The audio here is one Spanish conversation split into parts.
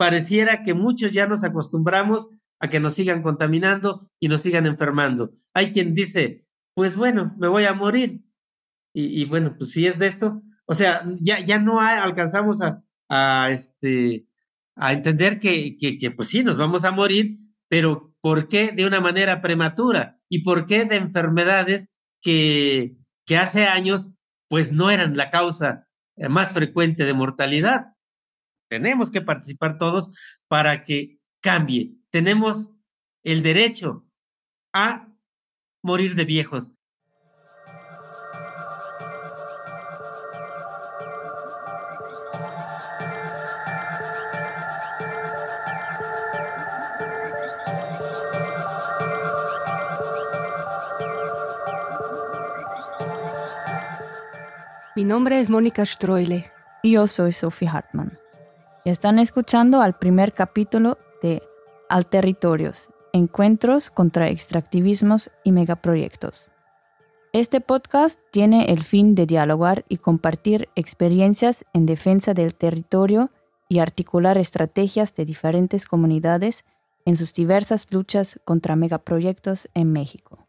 pareciera que muchos ya nos acostumbramos a que nos sigan contaminando y nos sigan enfermando. Hay quien dice, pues bueno, me voy a morir. Y, bueno, pues si es de esto, o sea, ya, ya no alcanzamos a, este, a entender que, que, que, pues sí, nos vamos a morir, pero ¿por qué de una manera prematura? ¿Y por qué de enfermedades que, que hace años pues no eran la causa eh, más frecuente de mortalidad? Tenemos que participar todos para que cambie. Tenemos el derecho a morir de viejos. Mi nombre es Mónica Stroile. Y yo soy Sophie Hartmann. Y están escuchando al primer capítulo de Alterritorios, Encuentros contra extractivismos y megaproyectos. Este podcast tiene el fin de dialogar y compartir experiencias en defensa del territorio y articular estrategias de diferentes comunidades en sus diversas luchas contra megaproyectos en México.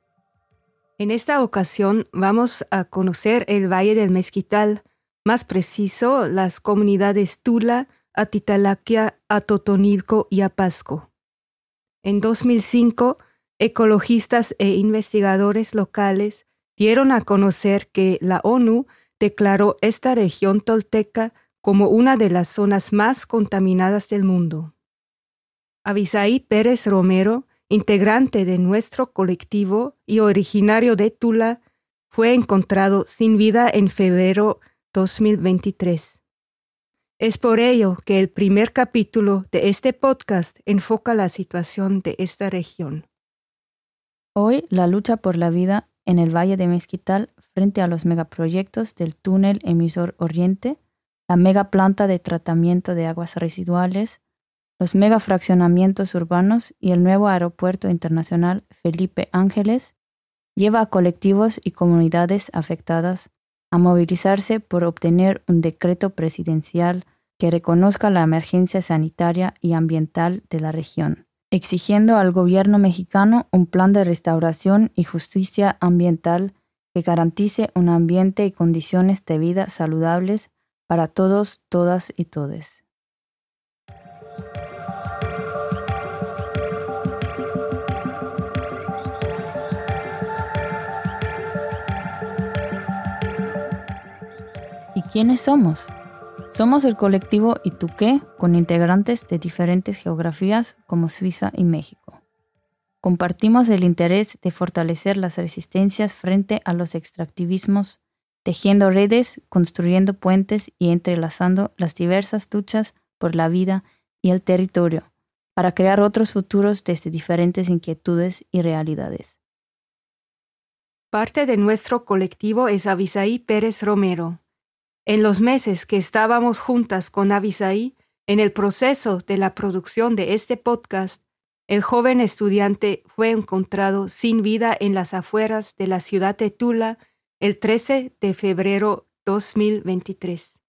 En esta ocasión vamos a conocer el Valle del Mezquital, más preciso las comunidades Tula, Atitalaquia, Atotonilco y Apasco. En 2005, ecologistas e investigadores locales dieron a conocer que la ONU declaró esta región tolteca como una de las zonas más contaminadas del mundo. Avisaí Pérez Romero integrante de nuestro colectivo y originario de Tula, fue encontrado sin vida en febrero 2023. Es por ello que el primer capítulo de este podcast enfoca la situación de esta región. Hoy la lucha por la vida en el Valle de Mezquital frente a los megaproyectos del túnel emisor Oriente, la mega planta de tratamiento de aguas residuales, los megafraccionamientos urbanos y el nuevo aeropuerto internacional Felipe Ángeles lleva a colectivos y comunidades afectadas a movilizarse por obtener un decreto presidencial que reconozca la emergencia sanitaria y ambiental de la región, exigiendo al gobierno mexicano un plan de restauración y justicia ambiental que garantice un ambiente y condiciones de vida saludables para todos, todas y todes. ¿Quiénes somos? Somos el colectivo Ituqué con integrantes de diferentes geografías como Suiza y México. Compartimos el interés de fortalecer las resistencias frente a los extractivismos, tejiendo redes, construyendo puentes y entrelazando las diversas luchas por la vida y el territorio para crear otros futuros desde diferentes inquietudes y realidades. Parte de nuestro colectivo es Avisaí Pérez Romero, en los meses que estábamos juntas con Avisaí, en el proceso de la producción de este podcast, el joven estudiante fue encontrado sin vida en las afueras de la ciudad de Tula el 13 de febrero 2023.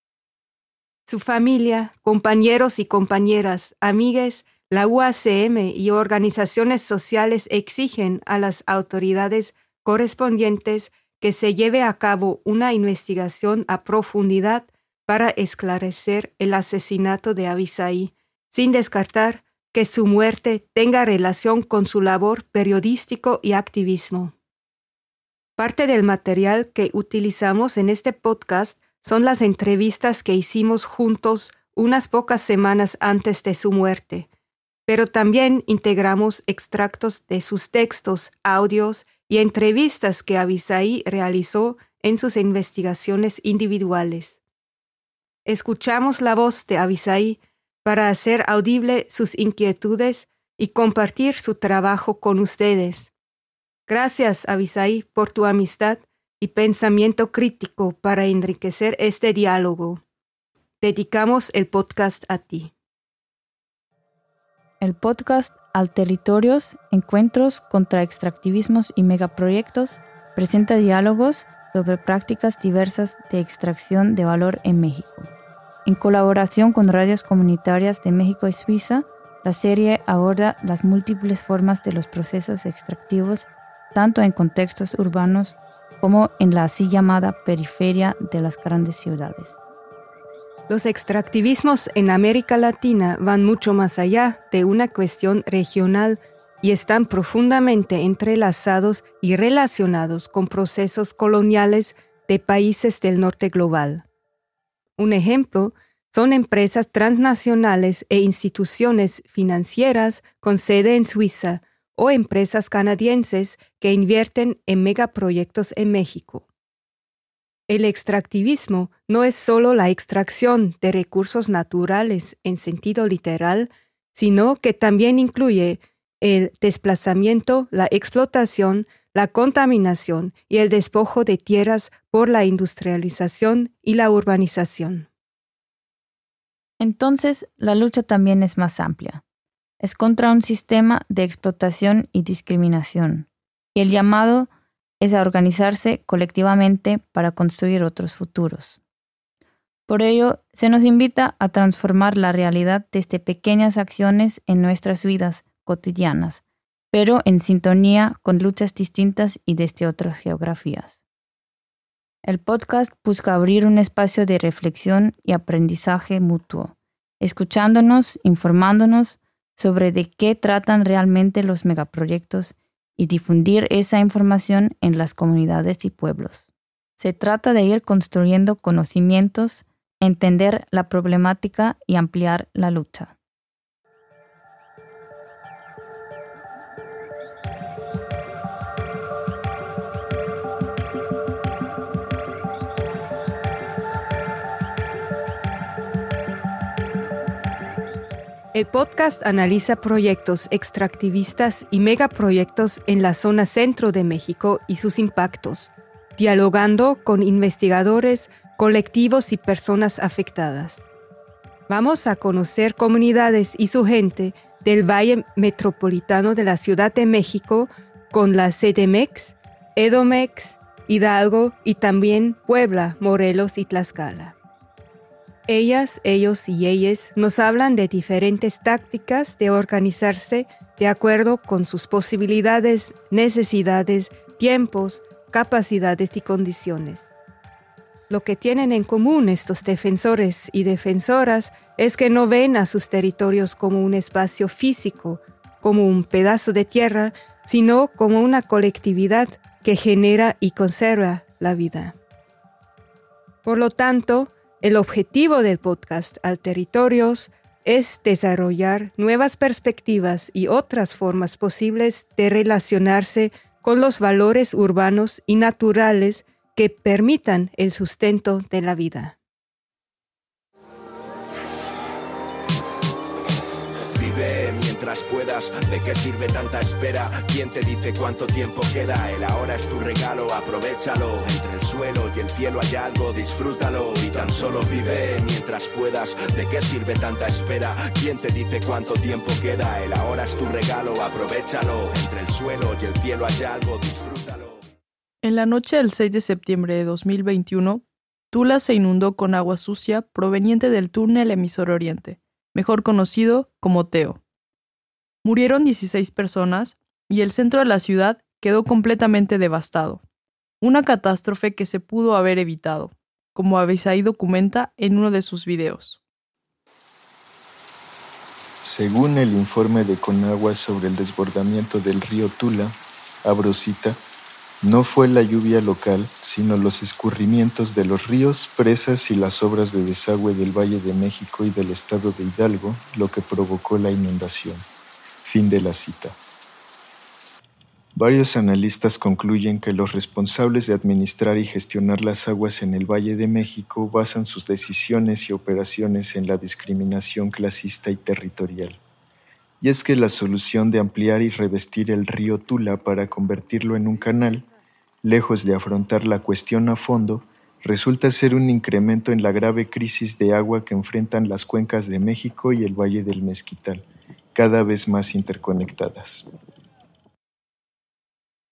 Su familia, compañeros y compañeras, amigues, la UACM y organizaciones sociales exigen a las autoridades correspondientes que se lleve a cabo una investigación a profundidad para esclarecer el asesinato de Avisaí, sin descartar que su muerte tenga relación con su labor periodístico y activismo. Parte del material que utilizamos en este podcast son las entrevistas que hicimos juntos unas pocas semanas antes de su muerte, pero también integramos extractos de sus textos, audios y entrevistas que Avisaí realizó en sus investigaciones individuales. Escuchamos la voz de Avisaí para hacer audible sus inquietudes y compartir su trabajo con ustedes. Gracias, Avisaí, por tu amistad y pensamiento crítico para enriquecer este diálogo. Dedicamos el podcast a ti. El podcast Alterritorios, Encuentros contra Extractivismos y Megaproyectos presenta diálogos sobre prácticas diversas de extracción de valor en México. En colaboración con radios comunitarias de México y Suiza, la serie aborda las múltiples formas de los procesos extractivos, tanto en contextos urbanos como en la así llamada periferia de las grandes ciudades. Los extractivismos en América Latina van mucho más allá de una cuestión regional y están profundamente entrelazados y relacionados con procesos coloniales de países del norte global. Un ejemplo son empresas transnacionales e instituciones financieras con sede en Suiza o empresas canadienses que invierten en megaproyectos en México. El extractivismo no es solo la extracción de recursos naturales en sentido literal, sino que también incluye el desplazamiento, la explotación, la contaminación y el despojo de tierras por la industrialización y la urbanización. Entonces, la lucha también es más amplia. Es contra un sistema de explotación y discriminación. Y el llamado es a organizarse colectivamente para construir otros futuros. Por ello, se nos invita a transformar la realidad desde pequeñas acciones en nuestras vidas cotidianas, pero en sintonía con luchas distintas y desde otras geografías. El podcast busca abrir un espacio de reflexión y aprendizaje mutuo, escuchándonos, informándonos sobre de qué tratan realmente los megaproyectos y difundir esa información en las comunidades y pueblos. Se trata de ir construyendo conocimientos, entender la problemática y ampliar la lucha. El podcast analiza proyectos extractivistas y megaproyectos en la zona centro de México y sus impactos, dialogando con investigadores, colectivos y personas afectadas. Vamos a conocer comunidades y su gente del Valle Metropolitano de la Ciudad de México con la CDMEX, Edomex, Hidalgo y también Puebla, Morelos y Tlaxcala. Ellas, ellos y ellas nos hablan de diferentes tácticas de organizarse de acuerdo con sus posibilidades, necesidades, tiempos, capacidades y condiciones. Lo que tienen en común estos defensores y defensoras es que no ven a sus territorios como un espacio físico, como un pedazo de tierra, sino como una colectividad que genera y conserva la vida. Por lo tanto, el objetivo del podcast Alterritorios es desarrollar nuevas perspectivas y otras formas posibles de relacionarse con los valores urbanos y naturales que permitan el sustento de la vida. Puedas. ¿De qué sirve tanta espera? ¿Quién te dice cuánto tiempo queda? El ahora es tu regalo, aprovechalo. Entre el suelo y el cielo hay algo, disfrútalo y tan solo vive mientras puedas. ¿De qué sirve tanta espera? ¿Quién te dice cuánto tiempo queda? El ahora es tu regalo, aprovechalo. Entre el suelo y el cielo hay algo, disfrútalo. En la noche del 6 de septiembre de 2021, Tula se inundó con agua sucia proveniente del túnel emisor Oriente, mejor conocido como Teo. Murieron 16 personas y el centro de la ciudad quedó completamente devastado. Una catástrofe que se pudo haber evitado, como Avisaí documenta en uno de sus videos. Según el informe de Conagua sobre el desbordamiento del río Tula, Abrosita, no fue la lluvia local, sino los escurrimientos de los ríos, presas y las obras de desagüe del Valle de México y del estado de Hidalgo lo que provocó la inundación. Fin de la cita. Varios analistas concluyen que los responsables de administrar y gestionar las aguas en el Valle de México basan sus decisiones y operaciones en la discriminación clasista y territorial. Y es que la solución de ampliar y revestir el río Tula para convertirlo en un canal, lejos de afrontar la cuestión a fondo, resulta ser un incremento en la grave crisis de agua que enfrentan las cuencas de México y el Valle del Mezquital cada vez más interconectadas.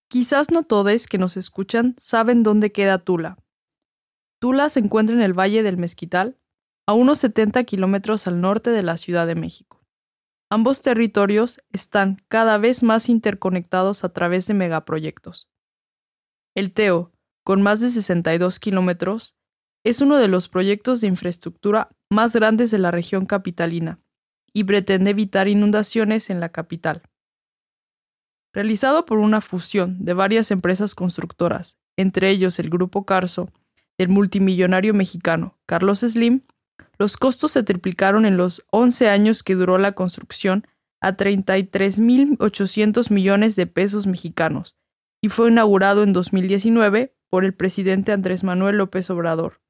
Quizás no todos que nos escuchan saben dónde queda Tula. Tula se encuentra en el Valle del Mezquital, a unos 70 kilómetros al norte de la Ciudad de México. Ambos territorios están cada vez más interconectados a través de megaproyectos. El TEO, con más de 62 kilómetros, es uno de los proyectos de infraestructura más grandes de la región capitalina y pretende evitar inundaciones en la capital. Realizado por una fusión de varias empresas constructoras, entre ellos el Grupo Carso, el multimillonario mexicano Carlos Slim, los costos se triplicaron en los 11 años que duró la construcción a 33.800 millones de pesos mexicanos y fue inaugurado en 2019 por el presidente Andrés Manuel López Obrador.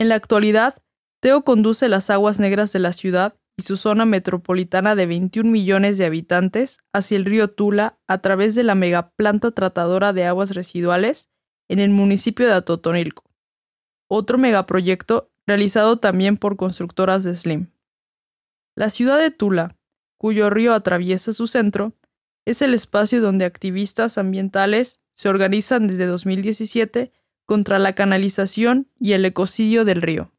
En la actualidad, Teo conduce las aguas negras de la ciudad y su zona metropolitana de 21 millones de habitantes hacia el río Tula a través de la megaplanta tratadora de aguas residuales en el municipio de Atotonilco. Otro megaproyecto realizado también por constructoras de Slim. La ciudad de Tula, cuyo río atraviesa su centro, es el espacio donde activistas ambientales se organizan desde 2017 contra la canalización y el ecocidio del río.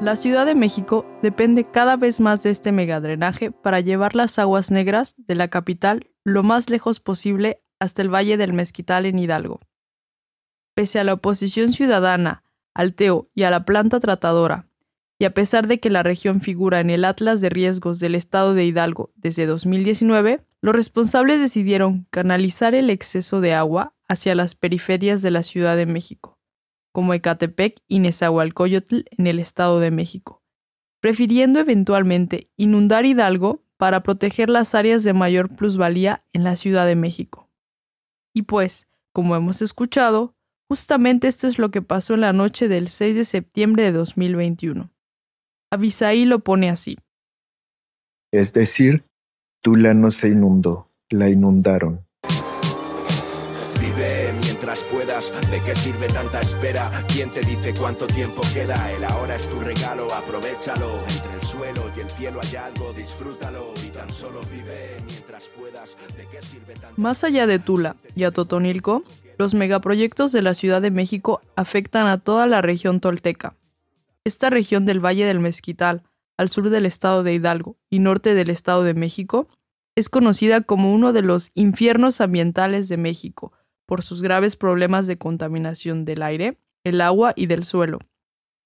La Ciudad de México depende cada vez más de este megadrenaje para llevar las aguas negras de la capital lo más lejos posible hasta el Valle del Mezquital en Hidalgo. Pese a la oposición ciudadana, al TEO y a la planta tratadora, y a pesar de que la región figura en el Atlas de Riesgos del Estado de Hidalgo desde 2019, los responsables decidieron canalizar el exceso de agua hacia las periferias de la Ciudad de México como Ecatepec y Nezahualcóyotl en el Estado de México, prefiriendo eventualmente inundar Hidalgo para proteger las áreas de mayor plusvalía en la Ciudad de México. Y pues, como hemos escuchado, justamente esto es lo que pasó en la noche del 6 de septiembre de 2021. Avisaí lo pone así. Es decir, Tula no se inundó, la inundaron ¿De qué sirve tanta espera? ¿Quién te dice cuánto tiempo queda? El ahora es tu regalo, aprovechalo. Entre el suelo y el cielo hay algo, disfrútalo y tan vive mientras puedas. ¿De qué sirve Más allá de Tula y a Totonilco, los megaproyectos de la Ciudad de México afectan a toda la región tolteca. Esta región del Valle del Mezquital, al sur del estado de Hidalgo y norte del estado de México, es conocida como uno de los infiernos ambientales de México, por sus graves problemas de contaminación del aire, el agua y del suelo,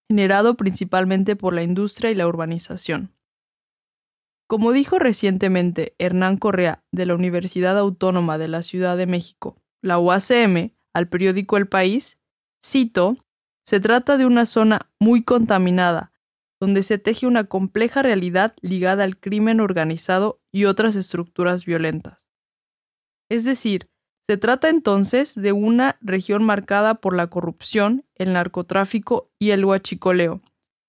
generado principalmente por la industria y la urbanización. Como dijo recientemente Hernán Correa de la Universidad Autónoma de la Ciudad de México, la UACM, al periódico El País, cito, se trata de una zona muy contaminada, donde se teje una compleja realidad ligada al crimen organizado y otras estructuras violentas. Es decir, se trata entonces de una región marcada por la corrupción, el narcotráfico y el huachicoleo,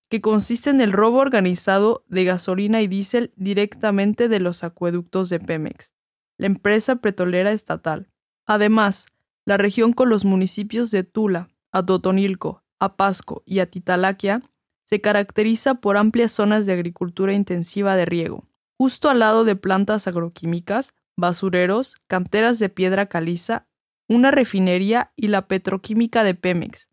que consiste en el robo organizado de gasolina y diésel directamente de los acueductos de Pemex, la empresa petrolera estatal. Además, la región con los municipios de Tula, Atotonilco, Apasco y Atitalaquia se caracteriza por amplias zonas de agricultura intensiva de riego, justo al lado de plantas agroquímicas, basureros, canteras de piedra caliza, una refinería y la petroquímica de Pemex,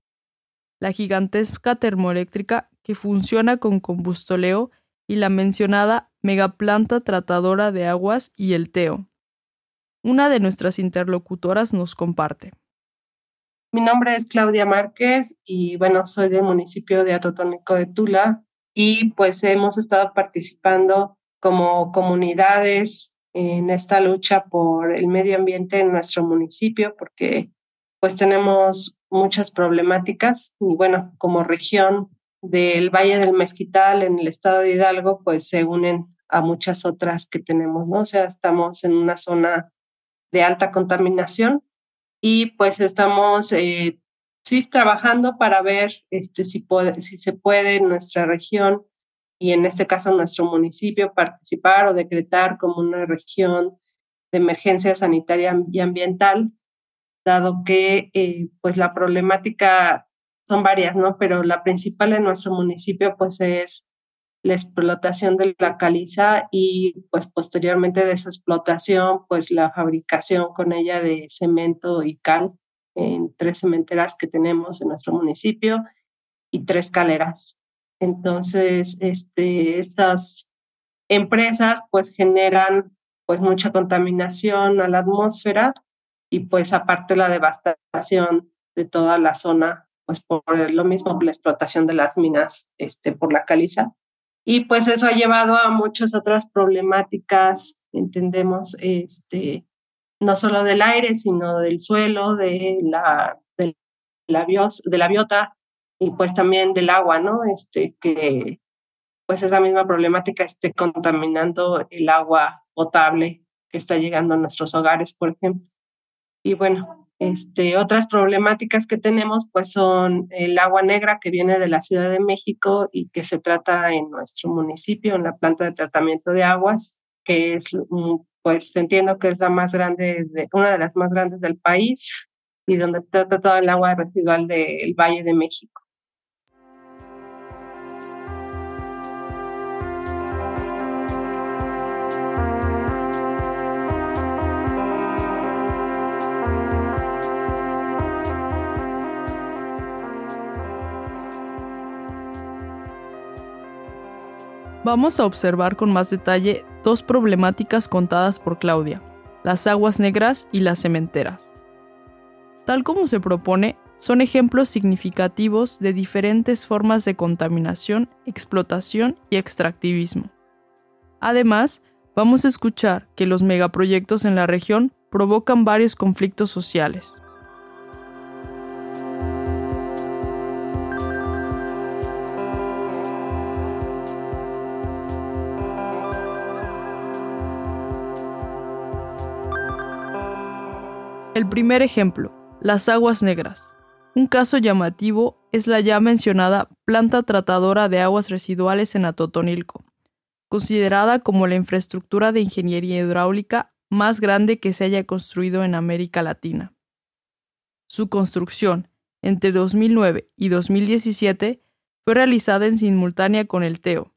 la gigantesca termoeléctrica que funciona con combustoleo y la mencionada megaplanta tratadora de aguas y el TEO. Una de nuestras interlocutoras nos comparte. Mi nombre es Claudia Márquez y bueno, soy del municipio de Atotónico de Tula y pues hemos estado participando como comunidades en esta lucha por el medio ambiente en nuestro municipio, porque pues tenemos muchas problemáticas y bueno, como región del Valle del Mezquital en el estado de Hidalgo, pues se unen a muchas otras que tenemos, ¿no? O sea, estamos en una zona de alta contaminación y pues estamos, eh, sí, trabajando para ver este, si, puede, si se puede en nuestra región y en este caso nuestro municipio participar o decretar como una región de emergencia sanitaria y ambiental, dado que eh, pues la problemática son varias, ¿no? Pero la principal en nuestro municipio pues es la explotación de la caliza y pues posteriormente de esa explotación, pues la fabricación con ella de cemento y cal en tres cementeras que tenemos en nuestro municipio y tres caleras. Entonces, este, estas empresas pues generan pues mucha contaminación a la atmósfera y pues aparte la devastación de toda la zona pues por lo mismo la explotación de las minas este, por la caliza. Y pues eso ha llevado a muchas otras problemáticas, entendemos, este, no solo del aire, sino del suelo, de la, de la, bios, de la biota y pues también del agua, ¿no? Este, que pues esa misma problemática esté contaminando el agua potable que está llegando a nuestros hogares, por ejemplo. Y bueno, este, otras problemáticas que tenemos pues son el agua negra que viene de la Ciudad de México y que se trata en nuestro municipio, en la planta de tratamiento de aguas, que es, pues entiendo que es la más grande, de, una de las más grandes del país y donde trata todo el agua residual del Valle de México. Vamos a observar con más detalle dos problemáticas contadas por Claudia, las aguas negras y las cementeras. Tal como se propone, son ejemplos significativos de diferentes formas de contaminación, explotación y extractivismo. Además, vamos a escuchar que los megaproyectos en la región provocan varios conflictos sociales. El primer ejemplo, las aguas negras. Un caso llamativo es la ya mencionada planta tratadora de aguas residuales en Atotonilco, considerada como la infraestructura de ingeniería hidráulica más grande que se haya construido en América Latina. Su construcción, entre 2009 y 2017, fue realizada en simultánea con el TEO.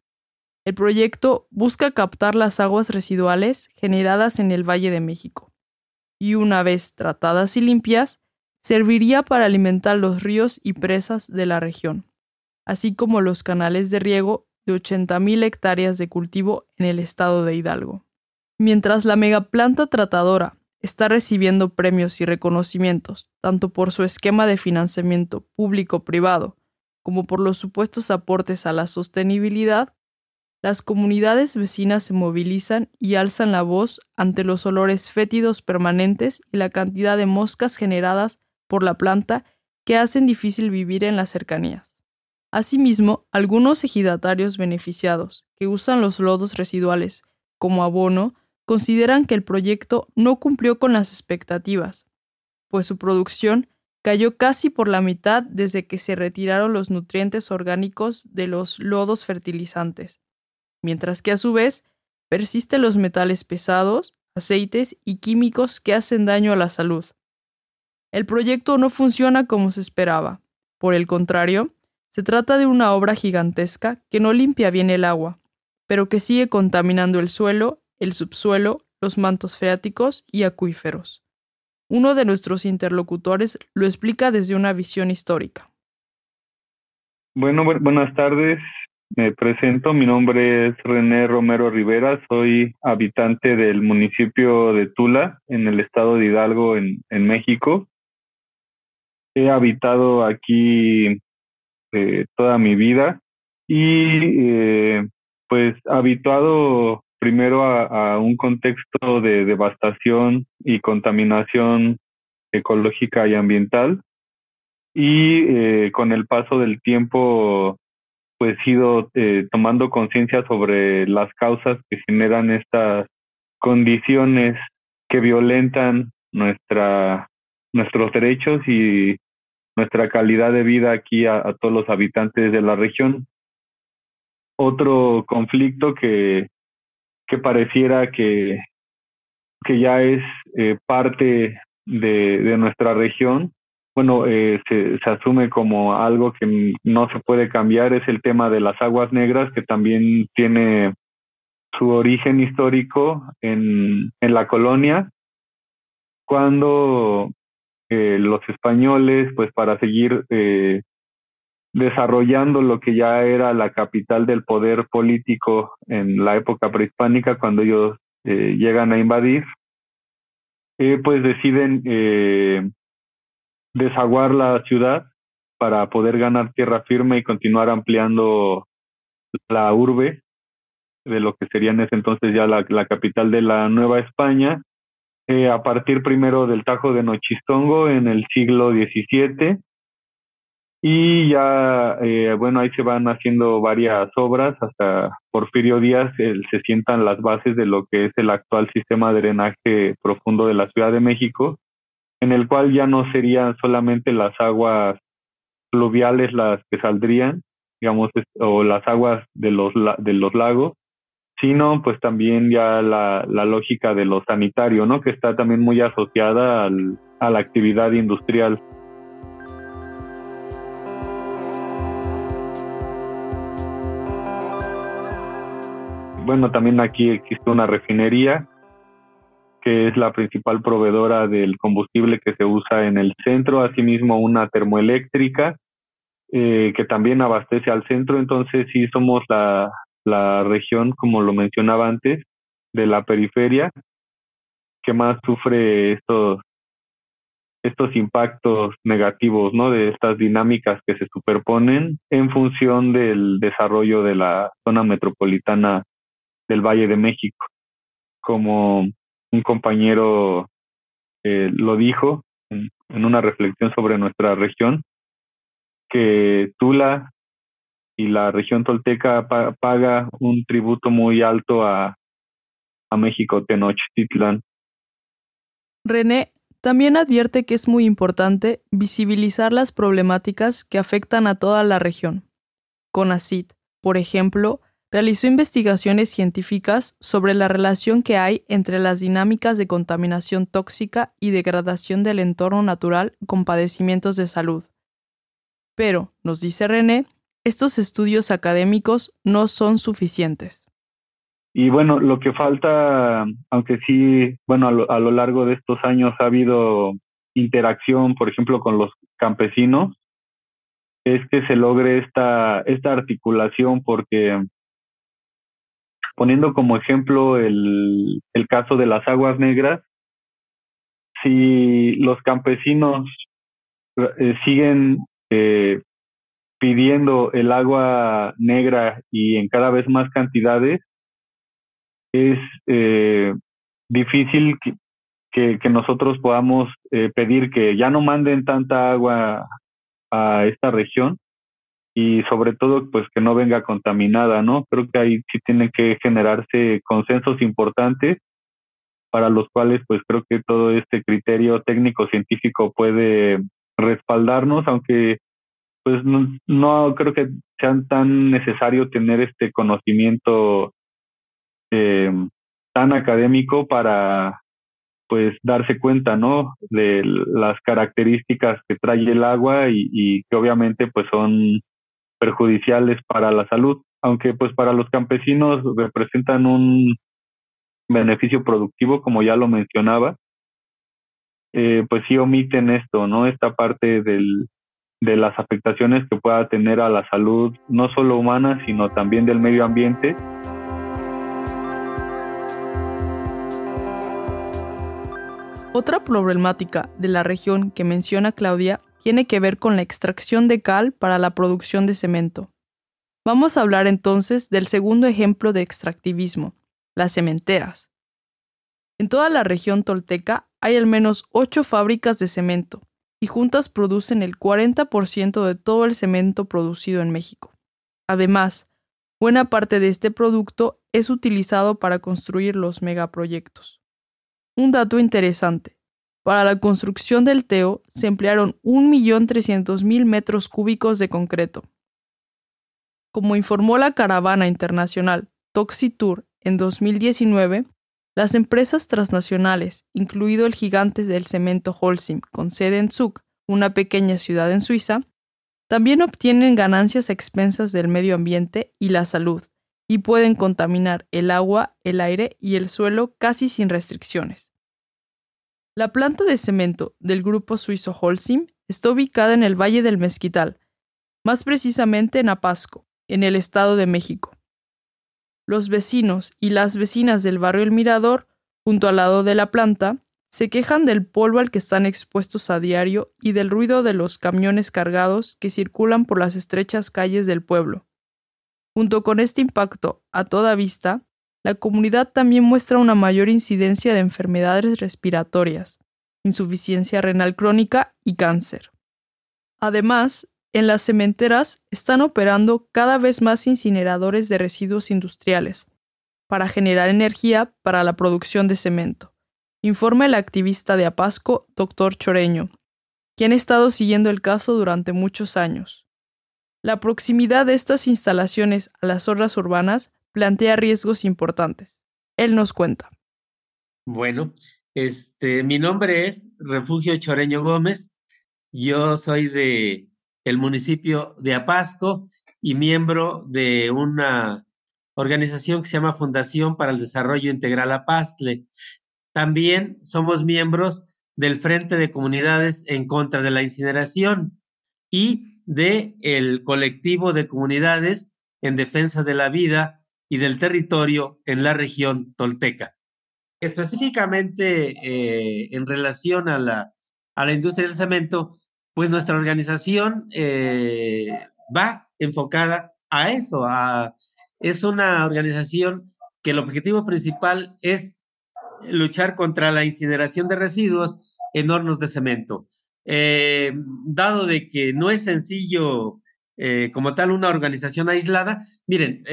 El proyecto busca captar las aguas residuales generadas en el Valle de México y una vez tratadas y limpias, serviría para alimentar los ríos y presas de la región, así como los canales de riego de 80.000 hectáreas de cultivo en el estado de Hidalgo. Mientras la megaplanta tratadora está recibiendo premios y reconocimientos, tanto por su esquema de financiamiento público-privado como por los supuestos aportes a la sostenibilidad, las comunidades vecinas se movilizan y alzan la voz ante los olores fétidos permanentes y la cantidad de moscas generadas por la planta que hacen difícil vivir en las cercanías. Asimismo, algunos ejidatarios beneficiados que usan los lodos residuales como abono consideran que el proyecto no cumplió con las expectativas, pues su producción cayó casi por la mitad desde que se retiraron los nutrientes orgánicos de los lodos fertilizantes, mientras que a su vez persisten los metales pesados, aceites y químicos que hacen daño a la salud. El proyecto no funciona como se esperaba. Por el contrario, se trata de una obra gigantesca que no limpia bien el agua, pero que sigue contaminando el suelo, el subsuelo, los mantos freáticos y acuíferos. Uno de nuestros interlocutores lo explica desde una visión histórica. Bueno, buenas tardes. Me presento, mi nombre es René Romero Rivera, soy habitante del municipio de Tula, en el estado de Hidalgo, en, México. He habitado aquí eh, toda mi vida y eh, pues habituado primero a, un contexto de devastación y contaminación ecológica y ambiental y eh, con el paso del tiempo pues ido eh, tomando conciencia sobre las causas que generan estas condiciones que violentan nuestra nuestros derechos y nuestra calidad de vida aquí a, todos los habitantes de la región. Otro conflicto que, que pareciera que, que ya es eh, parte de, de nuestra región bueno, eh, se, asume como algo que no se puede cambiar, es el tema de las aguas negras, que también tiene su origen histórico en, en la colonia, cuando eh, los españoles, pues para seguir eh, desarrollando lo que ya era la capital del poder político en la época prehispánica, cuando ellos eh, llegan a invadir, eh, pues deciden desaguar la ciudad para poder ganar tierra firme y continuar ampliando la urbe de lo que sería en ese entonces ya la, capital de la Nueva España, eh, a partir primero del Tajo de Nochistongo en el siglo XVII y ya, eh, bueno, ahí se van haciendo varias obras, hasta Porfirio Díaz se sientan las bases de lo que es el actual sistema de drenaje profundo de la Ciudad de México, en el cual ya no serían solamente las aguas fluviales las que saldrían, digamos, o las aguas de los, de los lagos, sino pues también ya la, la lógica de lo sanitario, ¿no? Que está también muy asociada al, a la actividad industrial. bueno, también aquí existe una refinería que es la principal proveedora del combustible que se usa en el centro, asimismo una termoeléctrica eh, que también abastece al centro, entonces sí somos la, la región, como lo mencionaba antes, de la periferia que más sufre estos estos impactos negativos, ¿no? De estas dinámicas que se superponen en función del desarrollo de la zona metropolitana del Valle de México. Como un compañero eh, lo dijo en, una reflexión sobre nuestra región, que Tula y la región tolteca paga un tributo muy alto a, a México Tenochtitlan. René también advierte que es muy importante visibilizar las problemáticas que afectan a toda la región. CONACIT, por ejemplo, realizó investigaciones científicas sobre la relación que hay entre las dinámicas de contaminación tóxica y degradación del entorno natural con padecimientos de salud. Pero, nos dice René, estos estudios académicos no son suficientes. Y bueno, lo que falta, aunque sí, bueno, a lo, largo de estos años ha habido interacción, por ejemplo, con los campesinos, es que se logre esta, esta articulación porque poniendo como ejemplo el, el caso de las aguas negras, si los campesinos eh, siguen eh, pidiendo el agua negra y en cada vez más cantidades, es eh, difícil que, que, nosotros podamos eh, pedir que ya no manden tanta agua a esta región y sobre todo pues que no venga contaminada, ¿no? Creo que ahí sí tienen que generarse consensos importantes para los cuales pues creo que todo este criterio técnico científico puede respaldarnos, aunque pues no, no creo que sea tan necesario tener este conocimiento eh, tan académico para pues darse cuenta, ¿no? De las características que trae el agua y, y que obviamente pues son perjudiciales para la salud, aunque pues para los campesinos representan un beneficio productivo, como ya lo mencionaba, eh, pues sí omiten esto, ¿no? Esta parte del, de las afectaciones que pueda tener a la salud, no solo humana, sino también del medio ambiente. Otra problemática de la región que menciona Claudia tiene que ver con la extracción de cal para la producción de cemento. Vamos a hablar entonces del segundo ejemplo de extractivismo, las cementeras. En toda la región tolteca hay al menos ocho fábricas de cemento, y juntas producen el 40% de todo el cemento producido en México. Además, buena parte de este producto es utilizado para construir los megaproyectos. Un dato interesante. Para la construcción del TEO se emplearon 1.300.000 metros cúbicos de concreto. Como informó la caravana internacional Toxitour en 2019, las empresas transnacionales, incluido el gigante del cemento Holcim con sede en Zug, una pequeña ciudad en Suiza, también obtienen ganancias a expensas del medio ambiente y la salud, y pueden contaminar el agua, el aire y el suelo casi sin restricciones. La planta de cemento del grupo suizo Holcim está ubicada en el Valle del Mezquital, más precisamente en Apasco, en el Estado de México. Los vecinos y las vecinas del barrio El Mirador, junto al lado de la planta, se quejan del polvo al que están expuestos a diario y del ruido de los camiones cargados que circulan por las estrechas calles del pueblo. Junto con este impacto a toda vista, la comunidad también muestra una mayor incidencia de enfermedades respiratorias, insuficiencia renal crónica y cáncer. Además, en las cementeras están operando cada vez más incineradores de residuos industriales para generar energía para la producción de cemento, informa el activista de Apasco, Dr. Choreño, quien ha estado siguiendo el caso durante muchos años. La proximidad de estas instalaciones a las zonas urbanas plantea riesgos importantes. Él nos cuenta. Bueno, este, mi nombre es Refugio Choreño Gómez. Yo soy de el municipio de Apasco y miembro de una organización que se llama Fundación para el Desarrollo Integral Apastle. También somos miembros del Frente de Comunidades en contra de la incineración y de el colectivo de comunidades en defensa de la vida y del territorio en la región tolteca. Específicamente eh, en relación a la, a la industria del cemento, pues nuestra organización eh, va enfocada a eso, a, es una organización que el objetivo principal es luchar contra la incineración de residuos en hornos de cemento. Eh, dado de que no es sencillo eh, como tal una organización aislada, miren,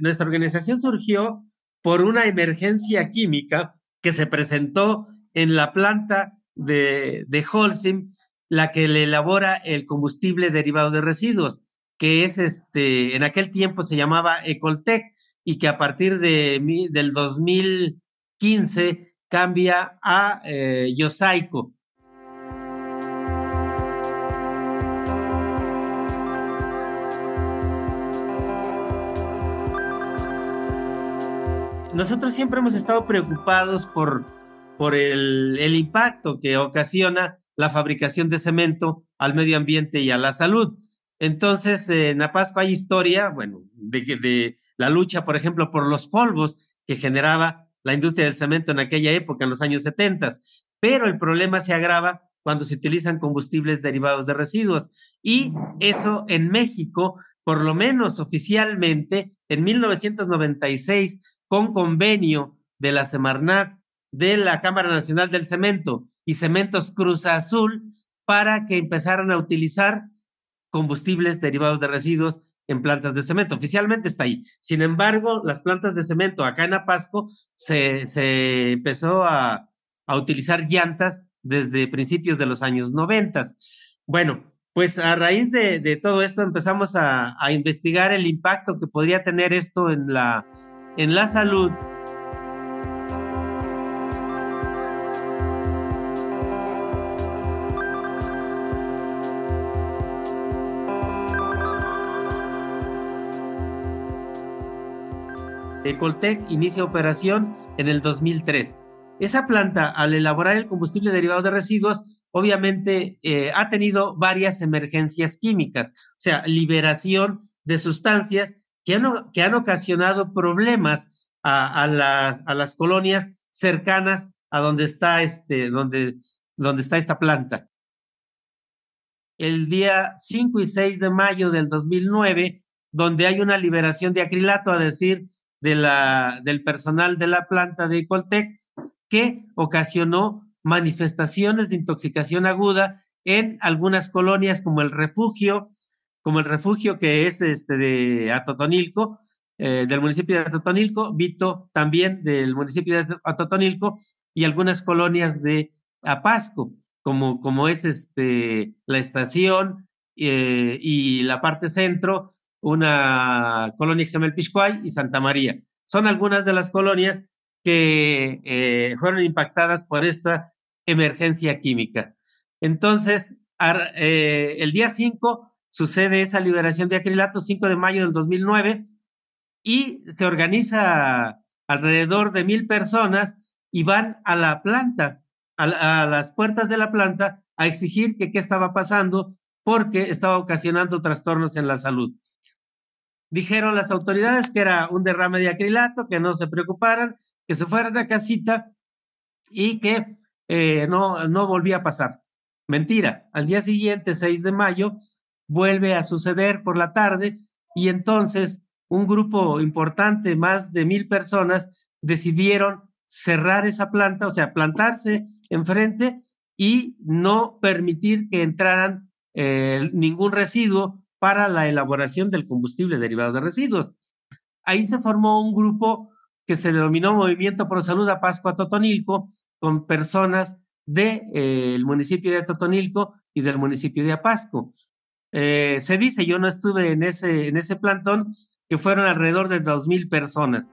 nuestra organización surgió por una emergencia química que se presentó en la planta de, de Holcim la que le elabora el combustible derivado de residuos, que es este, en aquel tiempo se llamaba Ecoltec y que a partir de, del 2015 cambia a eh, Yosaico. Nosotros siempre hemos estado preocupados por, por el, el impacto que ocasiona la fabricación de cemento al medio ambiente y a la salud. Entonces, en Apasco hay historia, bueno, de, de la lucha, por ejemplo, por los polvos que generaba la industria del cemento en aquella época, en los años 70, pero el problema se agrava cuando se utilizan combustibles derivados de residuos. Y eso en México, por lo menos oficialmente, en 1996, con convenio de la Semarnat, de la Cámara Nacional del Cemento y Cementos Cruz Azul para que empezaran a utilizar combustibles derivados de residuos en plantas de cemento. Oficialmente está ahí. Sin embargo, las plantas de cemento acá en Apasco se, se empezó a, a, utilizar llantas desde principios de los años noventas. Bueno, pues a raíz de, de todo esto empezamos a, a, investigar el impacto que podría tener esto en la, en la salud Ecoltec inicia operación en el 2003. Esa planta, al elaborar el combustible derivado de residuos, obviamente eh, ha tenido varias emergencias químicas, o sea, liberación de sustancias que han, ocasionado problemas a, las colonias cercanas a donde está, este, donde, donde está esta planta. El día 5 y 6 de mayo del 2009, donde hay una liberación de acrilato, a decir, de la, del personal de la planta de Ecoltec que ocasionó manifestaciones de intoxicación aguda en algunas colonias como el refugio, como el refugio que es este de Atotonilco, eh, del municipio de Atotonilco, Vito también del municipio de Atotonilco y algunas colonias de Apasco, como, como es este, la estación eh, y la parte centro, una colonia que se llama el Piscuay y Santa María. Son algunas de las colonias que eh, fueron impactadas por esta emergencia química. Entonces, el día 5 sucede esa liberación de acrilato, 5 de mayo del 2009, y se organiza alrededor de mil personas y van a la planta, a, las puertas de la planta, a exigir que qué estaba pasando porque estaba ocasionando trastornos en la salud. Dijeron las autoridades que era un derrame de acrilato, que no se preocuparan, que se fueran a casita y que eh, no, no volvía a pasar. Mentira, al día siguiente, 6 de mayo, vuelve a suceder por la tarde y entonces un grupo importante, más de mil personas, decidieron cerrar esa planta, o sea, plantarse enfrente y no permitir que entraran eh, ningún residuo para la elaboración del combustible derivado de residuos. Ahí se formó un grupo que se denominó Movimiento Pro Salud a Pascua Totonilco, con personas del de, eh, municipio de Totonilco y del municipio de Apasco. Eh, se dice, yo no estuve en ese, en ese plantón, que fueron alrededor de dos mil personas.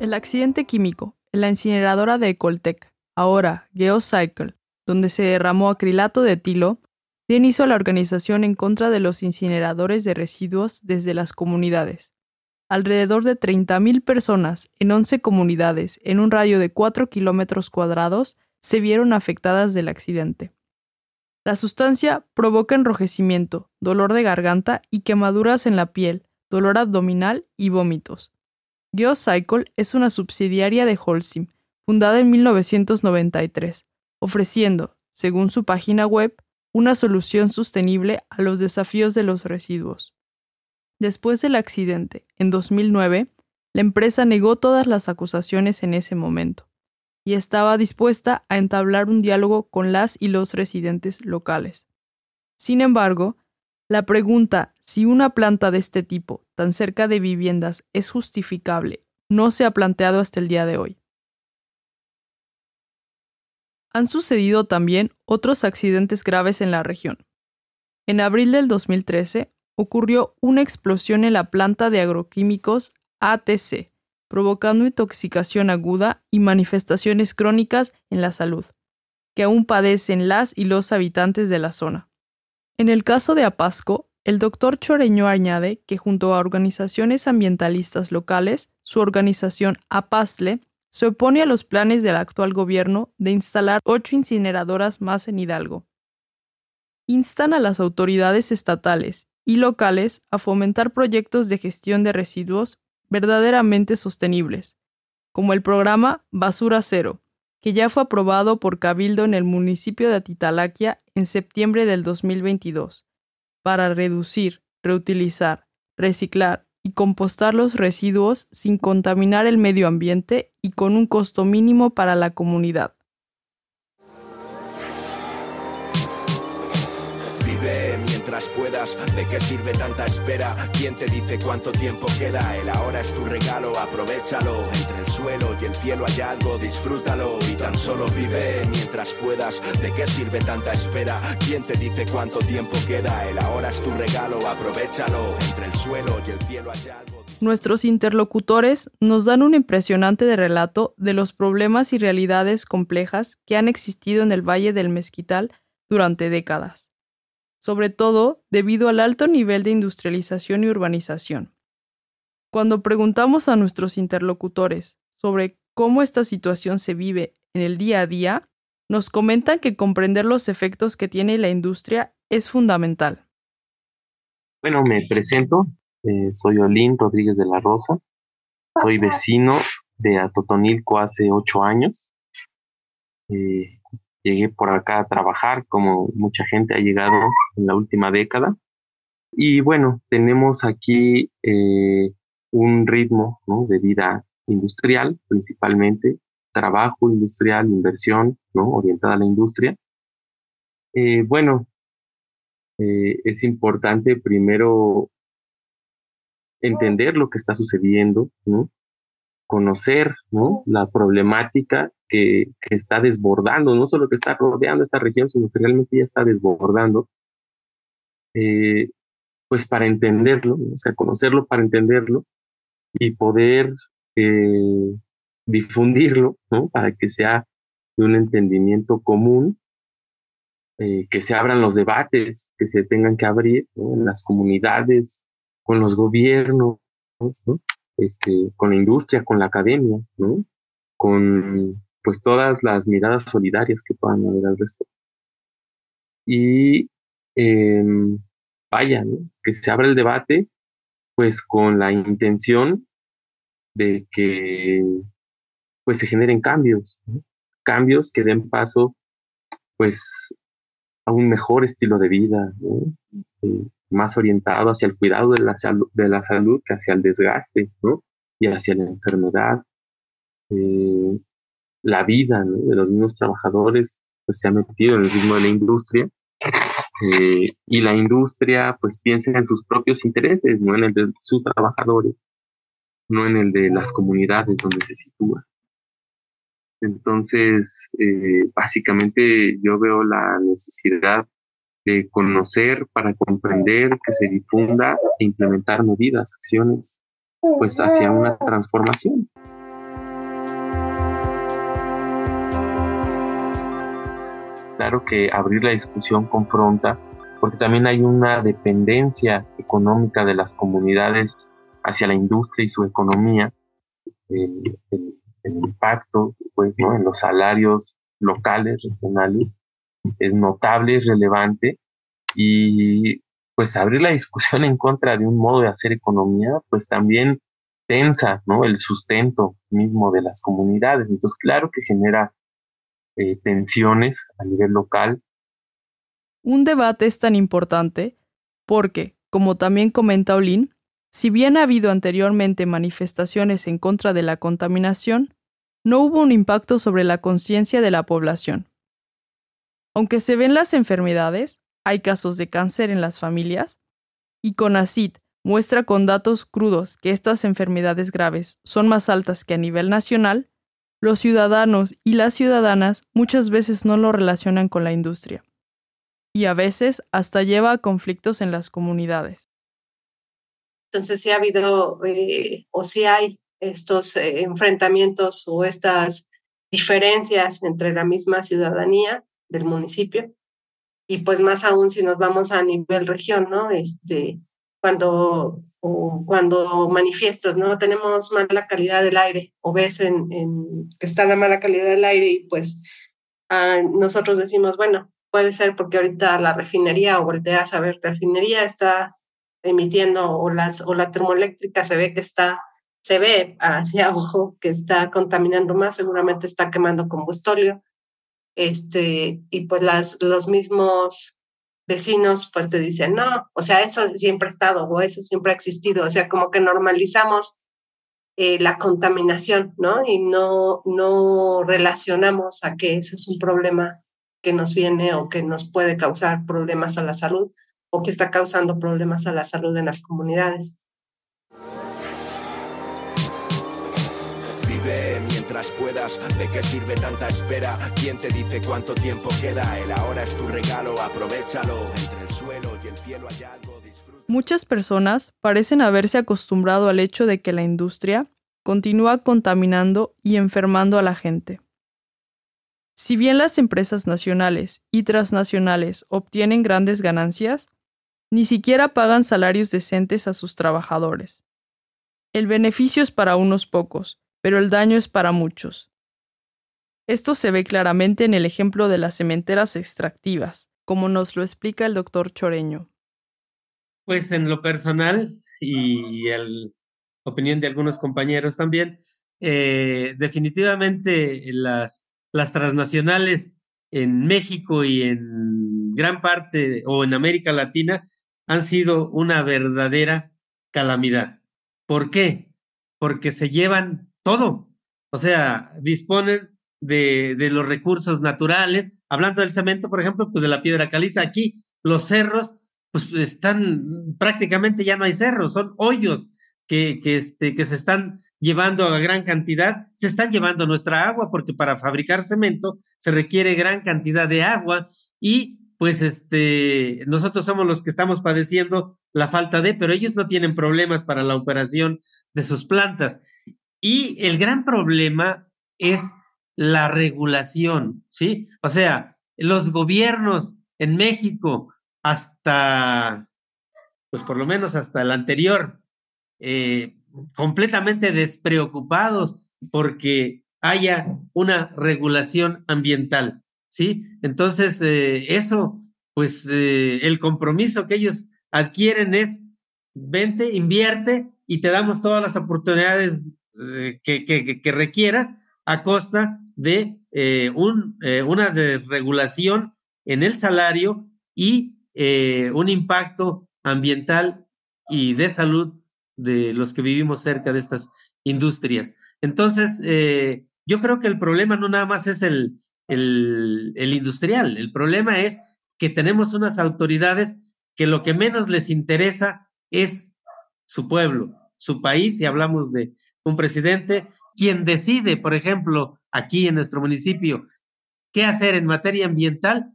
El accidente químico en la incineradora de Ecoltec, ahora Geocycle, donde se derramó acrilato de etilo, dio inicio a la organización en contra de los incineradores de residuos desde las comunidades. Alrededor de 30.000 personas en 11 comunidades en un radio de 4 kilómetros cuadrados se vieron afectadas del accidente. La sustancia provoca enrojecimiento, dolor de garganta y quemaduras en la piel, dolor abdominal y vómitos. GeoCycle es una subsidiaria de Holcim, fundada en 1993, ofreciendo, según su página web, una solución sostenible a los desafíos de los residuos. Después del accidente, en 2009, la empresa negó todas las acusaciones en ese momento y estaba dispuesta a entablar un diálogo con las y los residentes locales. Sin embargo, la pregunta si una planta de este tipo, tan cerca de viviendas, es justificable, no se ha planteado hasta el día de hoy. Han sucedido también otros accidentes graves en la región. En abril del 2013 ocurrió una explosión en la planta de agroquímicos ATC, provocando intoxicación aguda y manifestaciones crónicas en la salud, que aún padecen las y los habitantes de la zona. En el caso de Apasco, el doctor Choreño añade que junto a organizaciones ambientalistas locales, su organización APASLE se opone a los planes del actual gobierno de instalar ocho incineradoras más en Hidalgo. Instan a las autoridades estatales y locales a fomentar proyectos de gestión de residuos verdaderamente sostenibles, como el programa Basura Cero, que ya fue aprobado por Cabildo en el municipio de Atitalaquia en septiembre del 2022, para reducir, reutilizar, reciclar y compostar los residuos sin contaminar el medio ambiente y con un costo mínimo para la comunidad. Puedas. ¿De qué sirve tanta espera? ¿Quién te dice cuánto tiempo queda? El ahora es tu regalo, aprovechalo. Entre el suelo y el cielo hay algo, disfrútalo y tan solo vive mientras puedas. ¿De qué sirve tanta espera? ¿Quién te dice cuánto tiempo queda? El ahora es tu regalo, aprovechalo. Entre el suelo y el cielo hay algo. Nuestros interlocutores nos dan un impresionante de relato de los problemas y realidades complejas que han existido en el Valle del Mezquital durante décadas sobre todo debido al alto nivel de industrialización y urbanización. Cuando preguntamos a nuestros interlocutores sobre cómo esta situación se vive en el día a día, nos comentan que comprender los efectos que tiene la industria es fundamental. Bueno, me presento, eh, soy Olín Rodríguez de la Rosa, soy vecino de Atotonilco hace ocho años. Eh, llegué por acá a trabajar, como mucha gente ha llegado en la última década. Y bueno, tenemos aquí eh, un ritmo de vida industrial, principalmente, trabajo industrial, inversión, ¿no? orientada a la industria. Eh, bueno, eh, es importante primero entender lo que está sucediendo, ¿no? Conocer ¿no? la problemática que, está desbordando, no solo que está rodeando esta región, sino que realmente ya está desbordando, eh, pues para entenderlo, o sea, conocerlo para entenderlo, y poder eh, difundirlo, ¿no? Para que sea de un entendimiento común, eh, que se abran los debates que se tengan que abrir en las comunidades, con los gobiernos, ¿no? Este, con la industria, con la academia, ¿no? con pues todas las miradas solidarias que puedan haber al respecto. Y em, vaya, ¿no? que se abra el debate pues con la intención de que pues se generen cambios, cambios que den paso pues a un mejor estilo de vida, eh, más orientado hacia el cuidado de la, de la salud que hacia el desgaste. Y hacia la enfermedad. Eh, la vida de los mismos trabajadores pues se ha metido en el ritmo de la industria eh, y la industria pues piensa en sus propios intereses, no en el de sus trabajadores, no en el de las comunidades donde se sitúa. Entonces, eh, básicamente yo veo la necesidad de conocer para comprender, que se difunda e implementar medidas, acciones, pues hacia una transformación. Claro que abrir la discusión confronta, porque también hay una dependencia económica de las comunidades hacia la industria y su economía, el, impacto pues, ¿no? en los salarios locales, regionales, es notable, es relevante, y pues abrir la discusión en contra de un modo de hacer economía, pues también tensa ¿no? el sustento mismo de las comunidades. Entonces, claro que genera eh, tensiones a nivel local. Un debate es tan importante porque, como también comenta Olin, si bien ha habido anteriormente manifestaciones en contra de la contaminación, no hubo un impacto sobre la conciencia de la población. Aunque se ven las enfermedades, hay casos de cáncer en las familias, y CONACIT muestra con datos crudos que estas enfermedades graves son más altas que a nivel nacional, los ciudadanos y las ciudadanas muchas veces no lo relacionan con la industria. Y a veces hasta lleva a conflictos en las comunidades. Entonces sí ha habido eh, o sí hay estos eh, enfrentamientos o estas diferencias entre la misma ciudadanía del municipio y pues más aún si nos vamos a nivel región, ¿no? Este, cuando, o cuando manifiestas, ¿no? Tenemos mala calidad del aire o ves en, en que está la mala calidad del aire y pues nosotros decimos, bueno, puede ser porque ahorita la refinería o volteas a ver, refinería está emitiendo o, las, o la termoeléctrica se ve que está, se ve hacia ojo que está contaminando más, seguramente está quemando combustóleo este, y pues las, los mismos vecinos pues te dicen, no, o sea, eso siempre ha estado o eso siempre ha existido, o sea, como que normalizamos eh, la contaminación, ¿no? Y no, no relacionamos a que eso es un problema que nos viene o que nos puede causar problemas a la salud o que está causando problemas a la salud en las comunidades. Puedas. ¿De qué sirve tanta espera? ¿Quién te dice cuánto tiempo queda? El ahora es tu regalo, aprovechalo. Entre el suelo y el cielo hay algo, disfruta. Muchas personas parecen haberse acostumbrado al hecho de que la industria continúa contaminando y enfermando a la gente. Si bien las empresas nacionales y transnacionales obtienen grandes ganancias, ni siquiera pagan salarios decentes a sus trabajadores. El beneficio es para unos pocos, pero el daño es para muchos. Esto se ve claramente en el ejemplo de las cementeras extractivas, como nos lo explica el doctor Choreño. Pues en lo personal y la opinión de algunos compañeros también, eh, definitivamente las transnacionales en México y en gran parte o en América Latina han sido una verdadera calamidad. ¿Por qué? Porque se llevan todo. O sea, disponen de, de, los recursos naturales. Hablando del cemento, por ejemplo, pues de la piedra caliza. Aquí los cerros, pues están, prácticamente ya no hay cerros, son hoyos que, que, este, que se están llevando a gran cantidad, se están llevando nuestra agua, porque para fabricar cemento se requiere gran cantidad de agua y pues este, nosotros somos los que estamos padeciendo la falta de, pero ellos no tienen problemas para la operación de sus plantas. Y el gran problema es la regulación, ¿sí? O sea, los gobiernos en México hasta, pues por lo menos hasta el anterior, eh, completamente despreocupados porque haya una regulación ambiental, ¿sí? Entonces, eh, eso, pues eh, el compromiso que ellos adquieren es, vente, invierte y te damos todas las oportunidades que, que, requieras a costa de un, una desregulación en el salario y un impacto ambiental y de salud de los que vivimos cerca de estas industrias. Entonces, eh, yo creo que el problema no nada más es el, el, industrial, el problema es que tenemos unas autoridades que lo que menos les interesa es su pueblo, su país, y hablamos de un presidente, quien decide, por ejemplo, aquí en nuestro municipio, qué hacer en materia ambiental,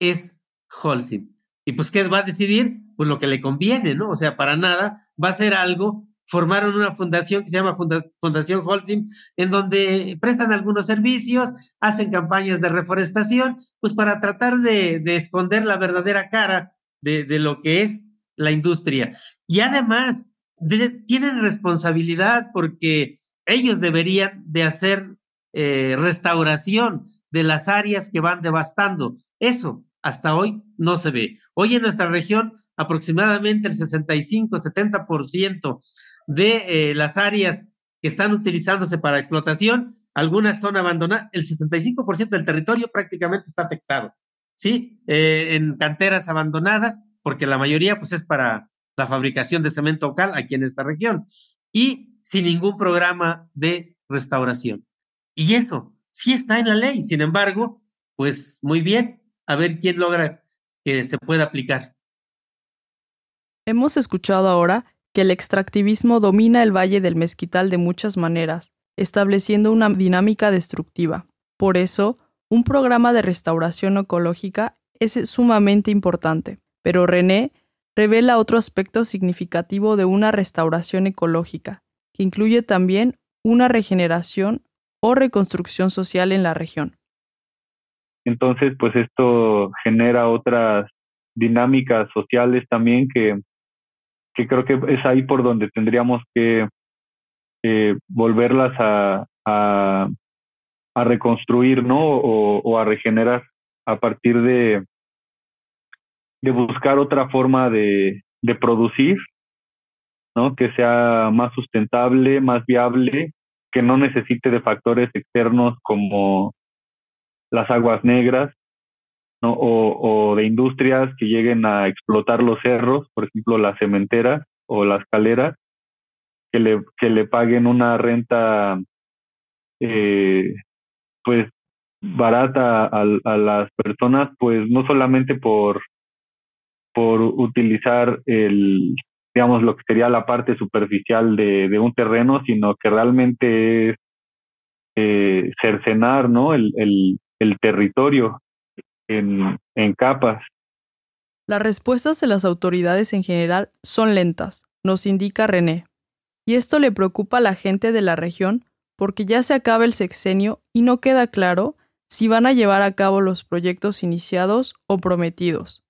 es Holcim. Y pues, ¿qué va a decidir? Pues lo que le conviene, ¿no? O sea, para nada va a ser algo. Formaron una fundación que se llama Fundación Holcim, en donde prestan algunos servicios, hacen campañas de reforestación, pues para tratar de, de esconder la verdadera cara de, de, lo que es la industria. Y además, tienen responsabilidad porque ellos deberían de hacer eh, restauración de las áreas que van devastando. Eso hasta hoy no se ve. Hoy en nuestra región, aproximadamente el 65-70% de eh, las áreas que están utilizándose para explotación, algunas son abandonadas, el 65% del territorio prácticamente está afectado, ¿sí? Eh, en canteras abandonadas, porque la mayoría pues es para la fabricación de cemento local aquí en esta región, y sin ningún programa de restauración. Y eso sí está en la ley, sin embargo, pues muy bien, a ver quién logra que se pueda aplicar. Hemos escuchado ahora que el extractivismo domina el Valle del Mezquital de muchas maneras, estableciendo una dinámica destructiva. Por eso, un programa de restauración ecológica es sumamente importante. Pero René revela otro aspecto significativo de una restauración ecológica, que incluye también una regeneración o reconstrucción social en la región. Entonces, pues esto genera otras dinámicas sociales también que, que creo que es ahí por donde tendríamos que volverlas a, a, reconstruir, ¿no? O, a regenerar a partir de, de buscar otra forma de, de producir, ¿no? Que sea más sustentable, más viable, que no necesite de factores externos como las aguas negras, ¿no? O, o, de industrias que lleguen a explotar los cerros, por ejemplo, la cementera o la escalera, que le, que le paguen una renta eh, pues barata a, a, las personas, pues no solamente por, por utilizar el, digamos, lo que sería la parte superficial de, un terreno, sino que realmente es eh, cercenar, ¿no? El, el, el territorio en, en capas. Las respuestas de las autoridades en general son lentas, nos indica René. Y esto le preocupa a la gente de la región porque ya se acaba el sexenio y no queda claro si van a llevar a cabo los proyectos iniciados o prometidos.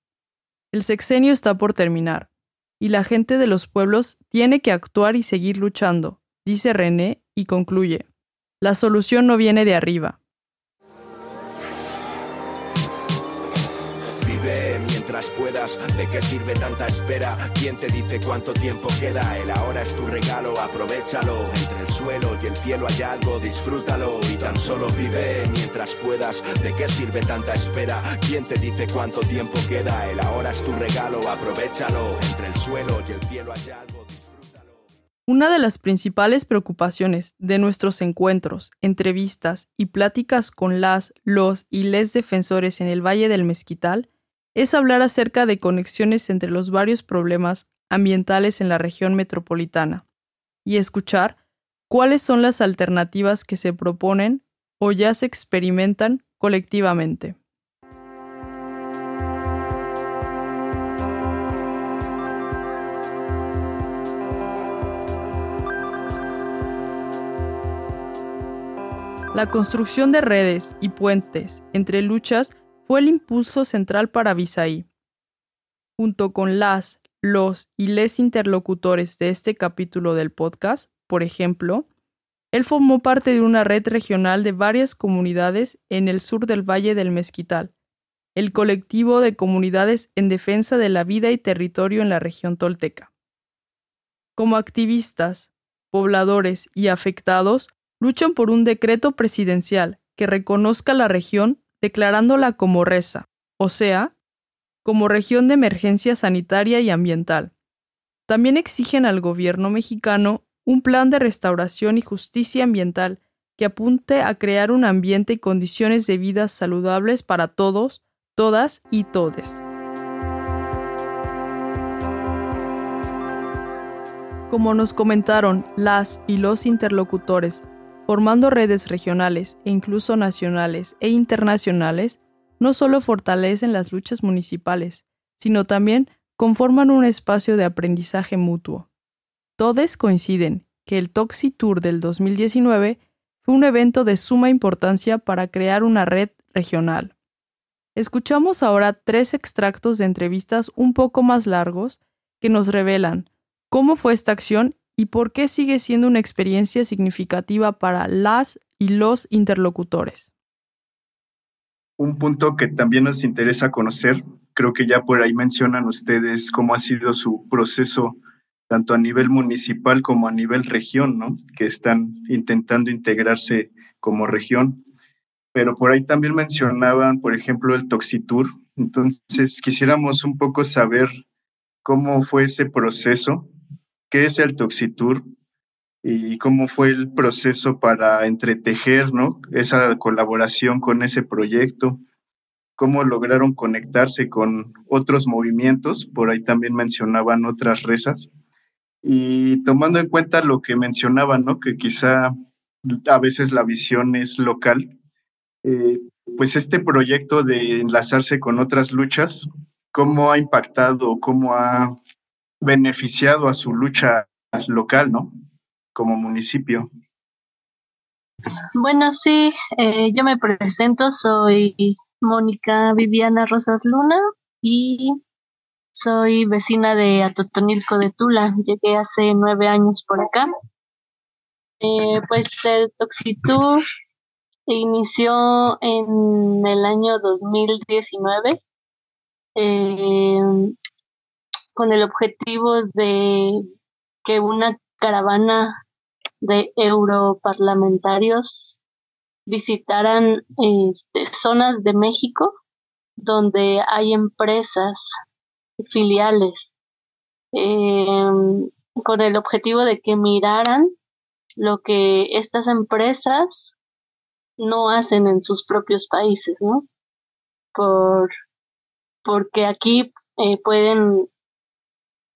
El sexenio está por terminar, y la gente de los pueblos tiene que actuar y seguir luchando, dice René y concluye. La solución no viene de arriba, ¿De sirve tanta espera? ¿Quién te dice cuánto tiempo queda? El es tu regalo, aprovechalo. Entre el suelo y el cielo hay algo, disfrútalo y tan solo vive mientras puedas. ¿De qué sirve tanta espera? ¿Quién te dice cuánto tiempo queda? El ahora es tu regalo, aprovechalo. Entre el suelo y el cielo hay algo. Una de las principales preocupaciones de nuestros encuentros, entrevistas y pláticas con las, los y les defensores en el Valle del Mezquital es hablar acerca de conexiones entre los varios problemas ambientales en la región metropolitana y escuchar cuáles son las alternativas que se proponen o ya se experimentan colectivamente. La construcción de redes y puentes entre luchas fue el impulso central para Visaí. Junto con las, los y les interlocutores de este capítulo del podcast, por ejemplo, él formó parte de una red regional de varias comunidades en el sur del Valle del Mezquital, el colectivo de comunidades en defensa de la vida y territorio en la región tolteca. Como activistas, pobladores y afectados, luchan por un decreto presidencial que reconozca la región declarándola como reza, o sea, como región de emergencia sanitaria y ambiental. También exigen al gobierno mexicano un plan de restauración y justicia ambiental que apunte a crear un ambiente y condiciones de vida saludables para todos, todas y todes. Como nos comentaron las y los interlocutores, formando redes regionales e incluso nacionales e internacionales, no solo fortalecen las luchas municipales, sino también conforman un espacio de aprendizaje mutuo. Todos coinciden que el Toxi Tour del 2019 fue un evento de suma importancia para crear una red regional. Escuchamos ahora tres extractos de entrevistas un poco más largos que nos revelan cómo fue esta acción y por qué sigue siendo una experiencia significativa para las y los interlocutores. Un punto que también nos interesa conocer, creo que ya por ahí mencionan ustedes cómo ha sido su proceso tanto a nivel municipal como a nivel región, ¿no? Que están intentando integrarse como región. Pero por ahí también mencionaban, por ejemplo, el Toxitur. Entonces, quisiéramos un poco saber cómo fue ese proceso, qué es el Toxitur y cómo fue el proceso para entretejer, ¿no? Esa colaboración con ese proyecto, cómo lograron conectarse con otros movimientos, por ahí también mencionaban otras rezas y tomando en cuenta lo que mencionaba, ¿no? Que quizá a veces la visión es local, eh, pues este proyecto de enlazarse con otras luchas, ¿cómo ha impactado, cómo ha beneficiado a su lucha local, ¿no? Como municipio. Bueno, sí, eh, yo me presento, soy Mónica Viviana Rosas Luna y soy vecina de Atotonilco de Tula. Llegué hace nueve años por acá. Eh, pues el Toxitur inició en el año 2019 eh, con el objetivo de que una caravana de europarlamentarios visitaran este, zonas de México donde hay empresas filiales em, con el objetivo de que miraran lo que estas empresas no hacen en sus propios países, ¿no? Por, porque aquí eh, pueden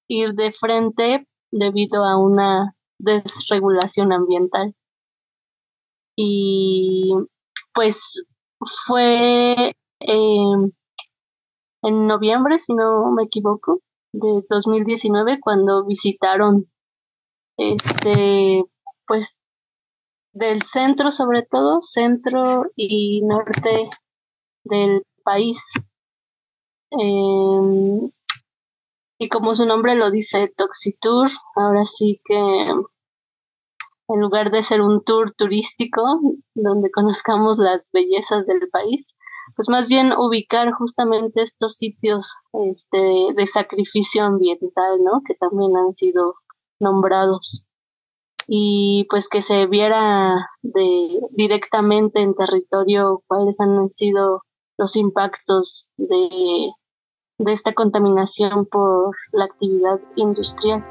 ir de frente debido a una desregulación ambiental. Y pues fue eh, en noviembre, si no me equivoco, de 2019, cuando visitaron este, pues del centro sobre todo, centro y norte del país. Em, y como su nombre lo dice, Toxitour, ahora sí que en lugar de ser un tour turístico donde conozcamos las bellezas del país, pues más bien ubicar justamente estos sitios este, de sacrificio ambiental, ¿no? Que también han sido nombrados y pues que se viera de directamente en territorio cuáles han sido los impactos de, de esta contaminación por la actividad industrial.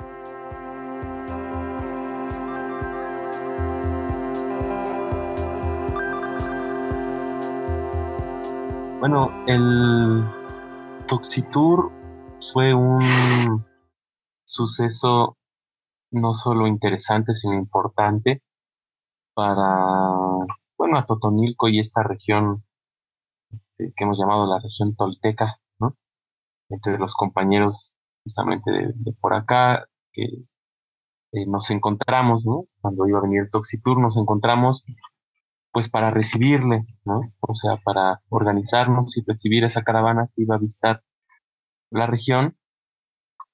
Bueno, el Toxitour fue un suceso no solo interesante, sino importante para, bueno, a Totonilco y esta región este, que hemos llamado la región tolteca. Entre los compañeros justamente de, por acá, que eh, nos encontramos, ¿no? Cuando iba a venir el Toxitour, nos encontramos pues para recibirle, ¿no? O sea, para organizarnos y recibir esa caravana que iba a visitar la región.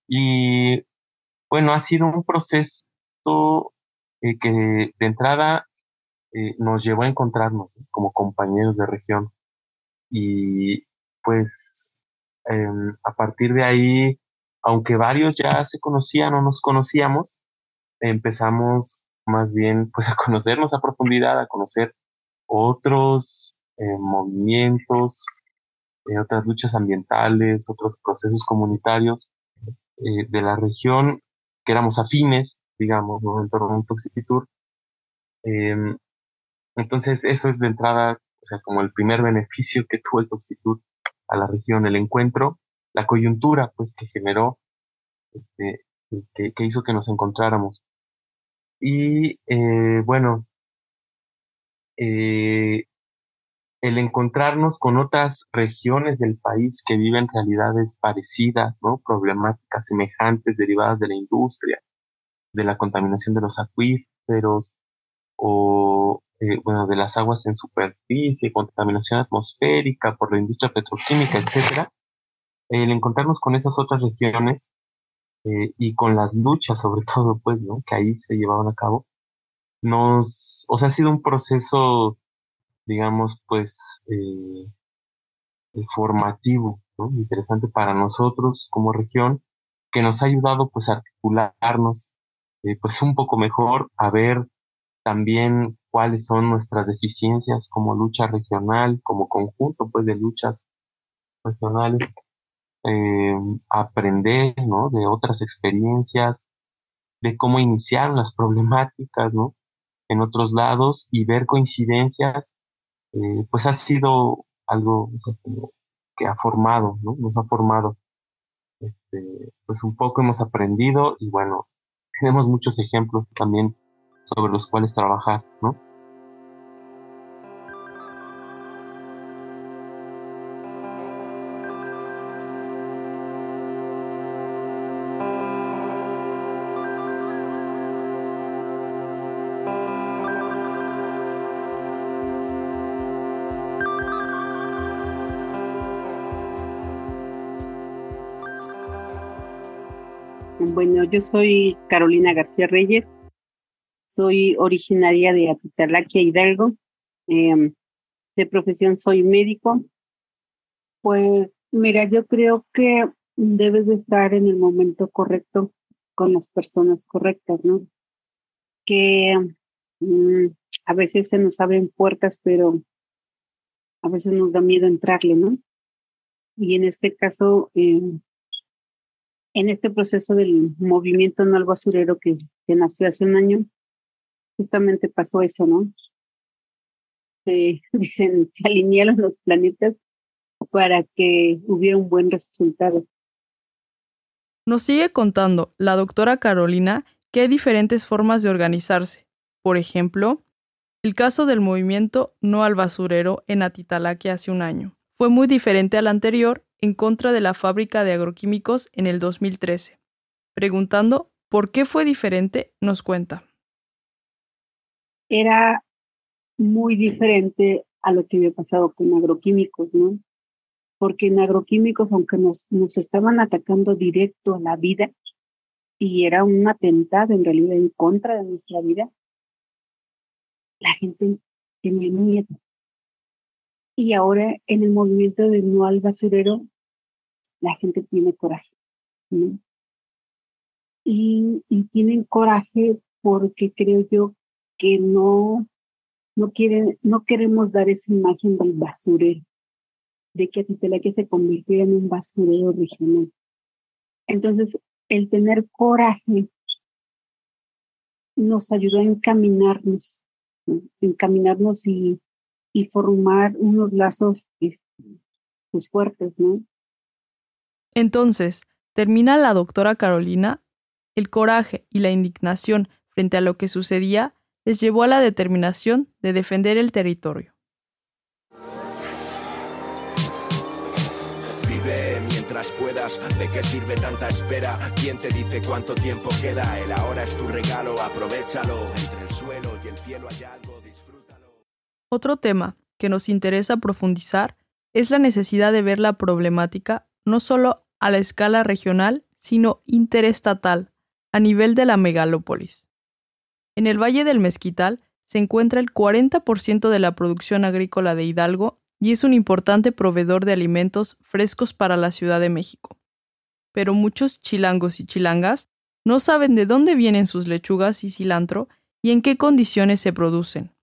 Y bueno, ha sido un proceso eh, que de entrada eh, nos llevó a encontrarnos como compañeros de región. Y pues em, a partir de ahí, aunque varios ya se conocían o nos conocíamos, empezamos más bien pues a conocernos a profundidad, a conocer otros eh, movimientos, eh, otras luchas ambientales, otros procesos comunitarios de la región que éramos afines, digamos, ¿no? en torno a un Toxitur. Em, entonces, eso es de entrada, o sea, como el primer beneficio que tuvo el Toxitur a la región, el encuentro, la coyuntura, pues, que generó, este, que, hizo que nos encontráramos. Y, eh, bueno, eh, el encontrarnos con otras regiones del país que viven realidades parecidas, ¿no? Problemáticas semejantes derivadas de la industria, de la contaminación de los acuíferos, o eh, bueno, de las aguas en superficie, contaminación atmosférica por la industria petroquímica, etcétera, el encontrarnos con esas otras regiones eh, y con las luchas, sobre todo, pues, ¿no? que ahí se llevaban a cabo, nos, o sea, ha sido un proceso, digamos, pues, eh, formativo, ¿no? interesante para nosotros como región, que nos ha ayudado, pues, a articularnos, pues, un poco mejor, a ver también cuáles son nuestras deficiencias como lucha regional, como conjunto pues de luchas regionales, eh, aprender ¿no? de otras experiencias, de cómo iniciaron las problemáticas ¿no? en otros lados y ver coincidencias, eh, pues ha sido algo que ha formado, ¿no? nos ha formado. Este, pues un poco hemos aprendido y bueno, tenemos muchos ejemplos también sobre los cuales trabajar, ¿no? Bueno, yo soy Carolina García Reyes, soy originaria de Atitalaquia, Hidalgo. Em, de profesión soy médico. Pues mira, yo creo que debes de estar en el momento correcto con las personas correctas, ¿no? Que mm, a veces se nos abren puertas, pero a veces nos da miedo entrarle, ¿no? Y en este caso, em, en este proceso del movimiento no al basurero que, que nació hace un año, justamente pasó eso, ¿no? Se, dicen, se alinearon los planetas para que hubiera un buen resultado. Nos sigue contando la doctora Carolina que hay diferentes formas de organizarse. Por ejemplo, el caso del movimiento No al Basurero en Atitalaque hace un año. Fue muy diferente al anterior en contra de la fábrica de agroquímicos en el 2013. Preguntando por qué fue diferente, nos cuenta era muy diferente a lo que había pasado con agroquímicos, ¿no? Porque en agroquímicos, aunque nos, nos estaban atacando directo a la vida, y era un atentado en realidad en contra de nuestra vida, la gente tenía miedo. Y ahora en el movimiento del no al basurero, la gente tiene coraje. ¿no? Y, y tienen coraje porque creo yo que no, no, quieren, no queremos dar esa imagen del basurero, de que que se convirtiera en un basurero regional. Entonces, el tener coraje nos ayudó a encaminarnos, encaminarnos y, y, formar unos lazos este, pues, fuertes, ¿no? Entonces, termina la doctora Carolina, el coraje y la indignación frente a lo que sucedía les llevó a la determinación de defender el territorio. Vive mientras puedas, ¿de qué sirve tanta espera? ¿Quién te dice cuánto tiempo queda? El ahora es tu regalo, aprovechalo. Entre el suelo y el cielo hay algo. Otro tema que nos interesa profundizar es la necesidad de ver la problemática no solo a la escala regional, sino interestatal, a nivel de la megalópolis. En el Valle del Mezquital se encuentra el 40% de la producción agrícola de Hidalgo y es un importante proveedor de alimentos frescos para la Ciudad de México. Pero muchos chilangos y chilangas no saben de dónde vienen sus lechugas y cilantro y en qué condiciones se producen.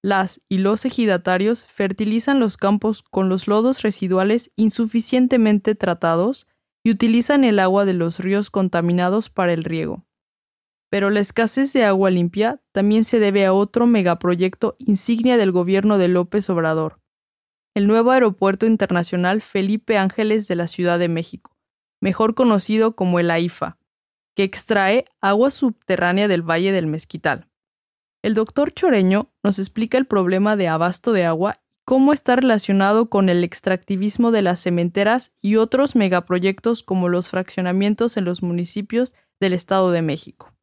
Las y los ejidatarios fertilizan los campos con los lodos residuales insuficientemente tratados y utilizan el agua de los ríos contaminados para el riego. Pero la escasez de agua limpia también se debe a otro megaproyecto insignia del gobierno de López Obrador, el nuevo aeropuerto internacional Felipe Ángeles de la Ciudad de México, mejor conocido como el AIFA, que extrae agua subterránea del Valle del Mezquital. El doctor Choreño nos explica el problema de abasto de agua y cómo está relacionado con el extractivismo de las cementeras y otros megaproyectos como los fraccionamientos en los municipios del Estado de México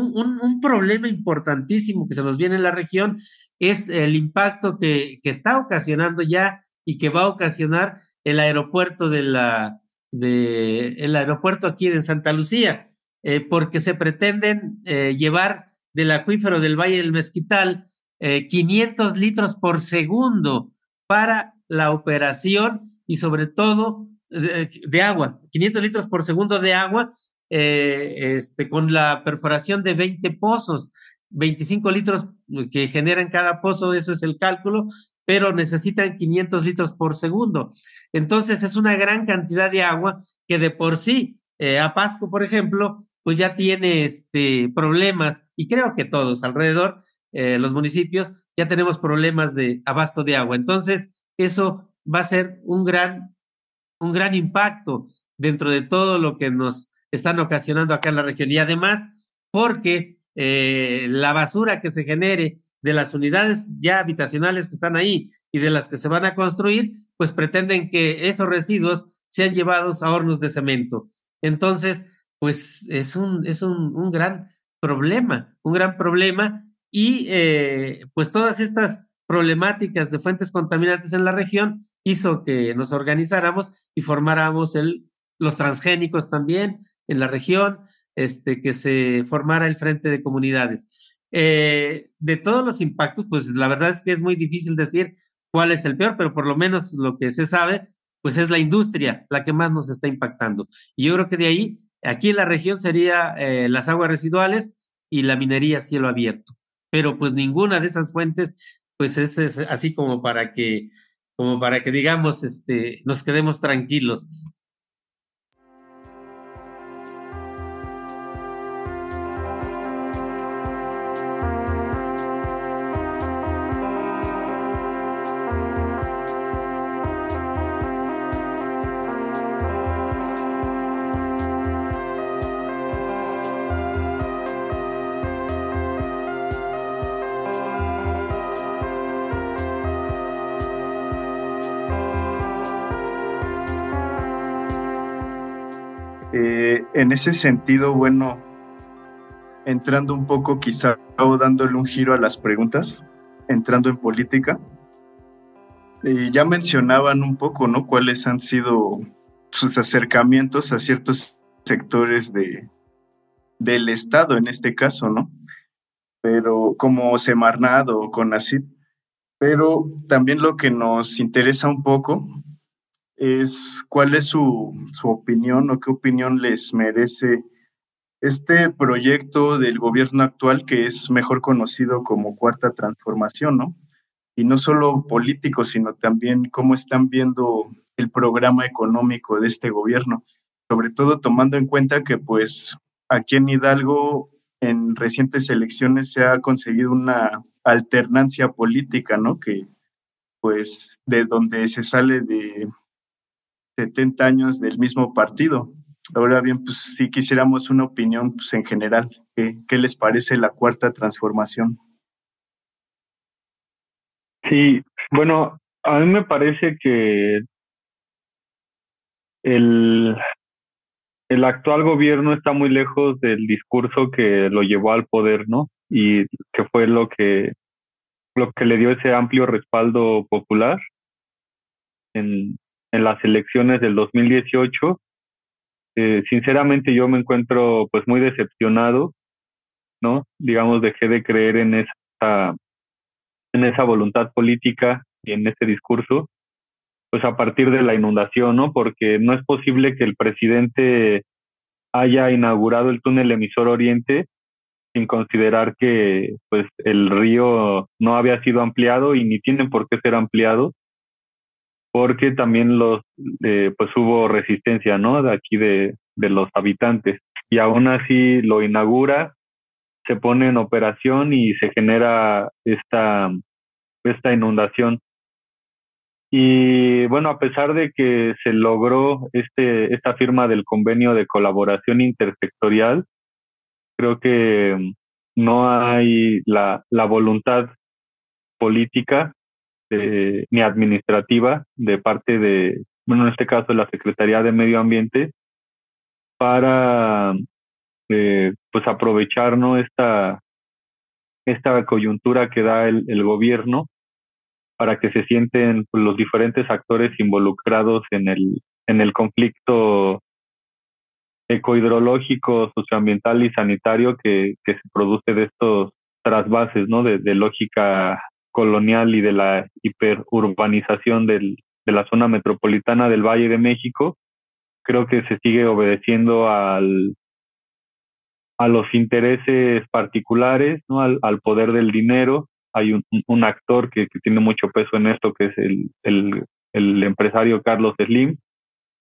un, problema importantísimo que se nos viene en la región es el impacto que, que está ocasionando ya y que va a ocasionar el aeropuerto de la de el aeropuerto aquí en Santa Lucía, eh, porque se pretenden eh, llevar del acuífero del Valle del Mezquital 500 eh, litros por segundo para la operación y sobre todo de, agua, 500 litros por segundo de agua eh, este, con la perforación de 20 pozos, 25 litros que generan cada pozo, eso es el cálculo, pero necesitan 500 litros por segundo. Entonces es una gran cantidad de agua que de por sí, eh, a Pasco, por ejemplo, pues ya tiene este, problemas, y creo que todos alrededor, eh, los municipios, ya tenemos problemas de abasto de agua. Entonces, eso va a ser un gran, un gran impacto dentro de todo lo que nos están ocasionando acá en la región. Y además, porque eh, la basura que se genere de las unidades ya habitacionales que están ahí y de las que se van a construir, pues pretenden que esos residuos sean llevados a hornos de cemento. Entonces, pues es un, es un, un gran problema, un gran problema. Y eh, pues todas estas problemáticas de fuentes contaminantes en la región hizo que nos organizáramos y formáramos el, los transgénicos también, en la región, este, que se formara el Frente de Comunidades. Eh, de todos los impactos, pues la verdad es que es muy difícil decir cuál es el peor, pero por lo menos lo que se sabe, pues es la industria la que más nos está impactando. Y yo creo que de ahí, aquí en la región sería eh, las aguas residuales y la minería a cielo abierto. Pero pues ninguna de esas fuentes, pues es, es así como para que, como para que digamos, este, nos quedemos tranquilos. En ese sentido, bueno, entrando un poco quizá o dándole un giro a las preguntas, entrando en política, eh, ya mencionaban un poco, ¿no? Cuáles han sido sus acercamientos a ciertos sectores de, del Estado en este caso, ¿no? Pero como Semarnat o CONACYT. Pero también lo que nos interesa un poco es cuál es su, su opinión o qué opinión les merece este proyecto del gobierno actual que es mejor conocido como Cuarta Transformación, ¿no? Y no solo político, sino también cómo están viendo el programa económico de este gobierno, sobre todo tomando en cuenta que pues aquí en Hidalgo en recientes elecciones se ha conseguido una alternancia política, ¿no? Que pues de donde se sale de 70 años del mismo partido. Ahora bien, pues si quisiéramos una opinión pues, en general. ¿Qué, ¿Qué les parece la cuarta transformación? Sí, bueno, a mí me parece que el, el actual gobierno está muy lejos del discurso que lo llevó al poder, ¿no? Y que fue lo que lo que le dio ese amplio respaldo popular en, en las elecciones del 2018. Eh, sinceramente yo me encuentro pues muy decepcionado, ¿no? Digamos, dejé de creer en esa, en esa voluntad política y en ese discurso, pues a partir de la inundación, ¿no? Porque no es posible que el presidente haya inaugurado el túnel emisor oriente sin considerar que pues el río no había sido ampliado y ni tienen por qué ser ampliado porque también los eh, pues hubo resistencia no de aquí de, de los habitantes. Y aún así lo inaugura se pone en operación y se genera esta esta inundación. Y bueno, a pesar de que se logró este, esta firma del convenio de colaboración intersectorial, creo que no hay la, la voluntad política eh, ni administrativa de parte de, bueno, en este caso, la Secretaría de Medio Ambiente para eh, pues aprovechar ¿no? esta, esta coyuntura que da el, el gobierno para que se sienten pues, los diferentes actores involucrados en el, en el conflicto ecohidrológico, socioambiental y sanitario que, que se produce de estos trasvases, ¿no? De, de lógica colonial y de la hiperurbanización del, de la zona metropolitana del Valle de México, creo que se sigue obedeciendo al, a los intereses particulares, ¿no? al, al poder del dinero. Hay un, actor que, que, tiene mucho peso en esto, que es el, el, el empresario Carlos Slim,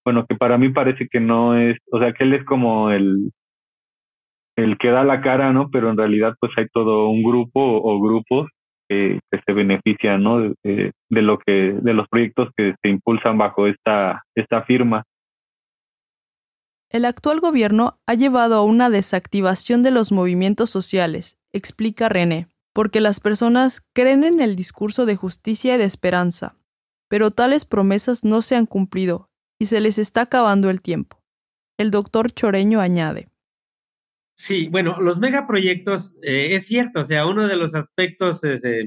bueno, que para mí parece que no es, o sea, que él es como el, el que da la cara, ¿no? Pero en realidad pues hay todo un grupo o, grupos que, se benefician, ¿no? De, de, lo que, de los proyectos que se impulsan bajo esta, esta firma. El actual gobierno ha llevado a una desactivación de los movimientos sociales, explica René, porque las personas creen en el discurso de justicia y de esperanza, pero tales promesas no se han cumplido y se les está acabando el tiempo. El doctor Choreño añade. Sí, bueno, los megaproyectos, eh, es cierto, o sea, uno de los aspectos eh,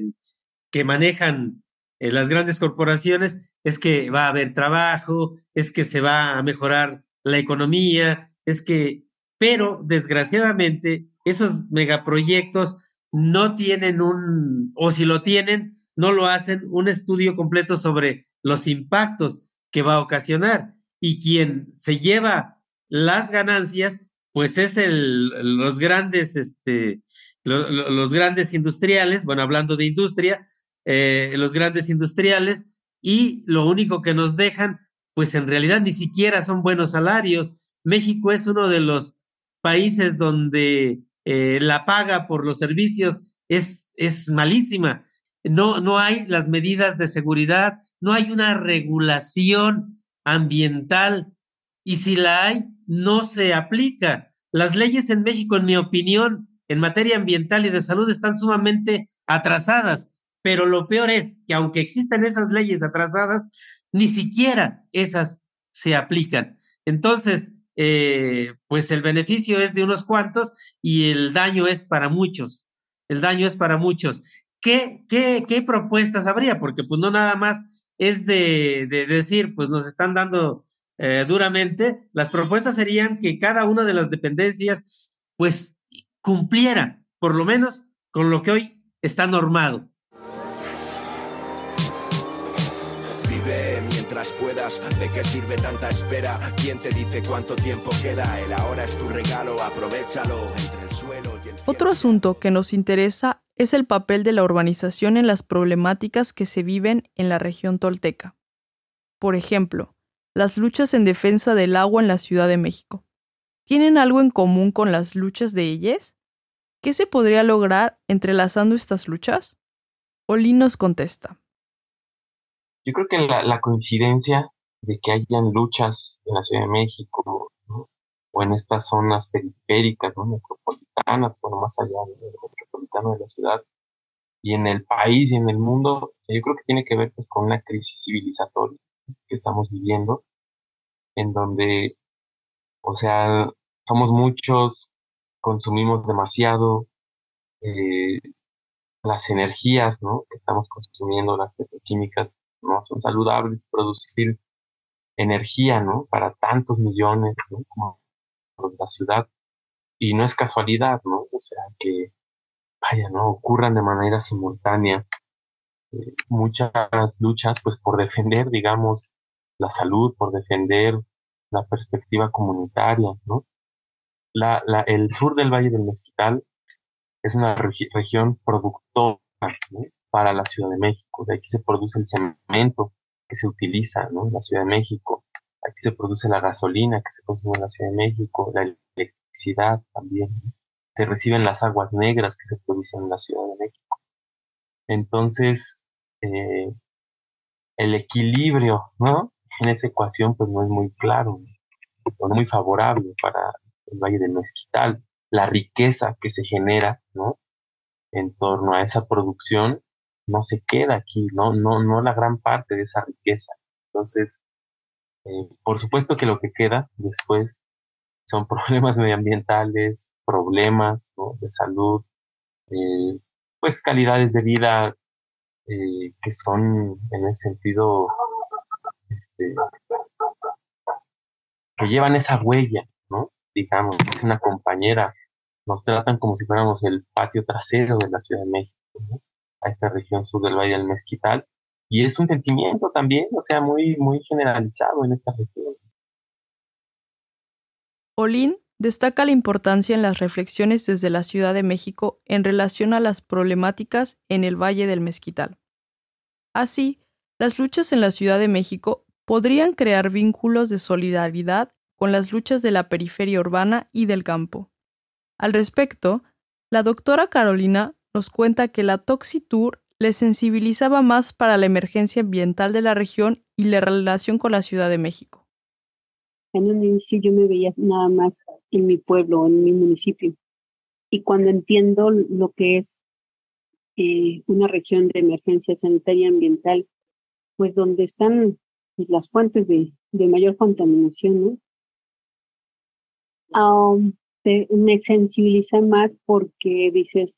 que manejan eh, las grandes corporaciones es que va a haber trabajo, es que se va a mejorar la economía, es que, pero desgraciadamente esos megaproyectos no tienen un, o si lo tienen, no lo hacen un estudio completo sobre los impactos que va a ocasionar. Y quien se lleva las ganancias, pues es el, los grandes, este, lo, lo, los grandes industriales, bueno, hablando de industria, eh, los grandes industriales, y lo único que nos dejan, pues en realidad ni siquiera son buenos salarios. México es uno de los países donde eh, la paga por los servicios es, es malísima. No, no hay las medidas de seguridad, no hay una regulación ambiental y si la hay, no se aplica. Las leyes en México, en mi opinión, en materia ambiental y de salud están sumamente atrasadas, pero lo peor es que aunque existen esas leyes atrasadas, ni siquiera esas se aplican. Entonces, eh, pues el beneficio es de unos cuantos y el daño es para muchos. El daño es para muchos. ¿Qué, qué, qué propuestas habría? Porque pues no nada más es de, de decir, pues nos están dando eh, duramente, las propuestas serían que cada una de las dependencias pues cumpliera, por lo menos, con lo que hoy está normado. Vive mientras puedas, ¿de qué sirve tanta espera? ¿Quién te dice cuánto tiempo queda? El ahora es tu regalo, aprovechalo entre el suelo y el cielo. Otro asunto que nos interesa es el papel de la urbanización en las problemáticas que se viven en la región tolteca. Por ejemplo, las luchas en defensa del agua en la Ciudad de México. ¿Tienen algo en común con las luchas de ellas? ¿Qué se podría lograr entrelazando estas luchas? Olin nos contesta. Yo creo que la, coincidencia de que hayan luchas en la Ciudad de México o en estas zonas periféricas, ¿no? metropolitanas, bueno, más allá del metropolitano de la ciudad, y en el país y en el mundo, yo creo que tiene que ver pues, con una crisis civilizatoria que estamos viviendo, en donde, o sea, somos muchos, consumimos demasiado, eh, las energías ¿no? que estamos consumiendo, las petroquímicas, no son saludables, producir energía ¿no? para tantos millones ¿no? como de la ciudad. Y no es casualidad, ¿no? O sea, que, vaya, ¿no? Ocurran de manera simultánea eh, muchas luchas, pues, por defender, digamos, la salud, por defender la perspectiva comunitaria, ¿no? La, la, el sur del Valle del Mezquital es una región productora para la Ciudad de México. De aquí se produce el cemento que se utiliza ¿no? en la Ciudad de México. Aquí se produce la gasolina que se consume en la Ciudad de México, la electricidad también. Se reciben las aguas negras que se producen en la Ciudad de México. Entonces, eh, el equilibrio ¿no? en esa ecuación pues no es muy claro, no muy favorable para el Valle del Mezquital. La riqueza que se genera ¿no? en torno a esa producción no se queda aquí, no, no, no la gran parte de esa riqueza. Entonces, eh, por supuesto que lo que queda después son problemas medioambientales, problemas de salud, eh, pues calidades de vida eh, que son en ese sentido este, que llevan esa huella, ¿no? Digamos, es una compañera, nos tratan como si fuéramos el patio trasero de la Ciudad de México, a esta región sur del Valle del Mezquital, y es un sentimiento también, o sea, muy, muy generalizado en esta región. Olin destaca la importancia en las reflexiones desde la Ciudad de México en relación a las problemáticas en el Valle del Mezquital. Así, las luchas en la Ciudad de México podrían crear vínculos de solidaridad con las luchas de la periferia urbana y del campo. Al respecto, la doctora Carolina nos cuenta que la Toxitour le sensibilizaba más para la emergencia ambiental de la región y la relación con la Ciudad de México. En un inicio yo me veía nada más en mi pueblo, en mi municipio. Y cuando entiendo lo que es eh, una región de emergencia sanitaria ambiental, pues donde están las fuentes de, mayor contaminación, me sensibiliza más porque dices,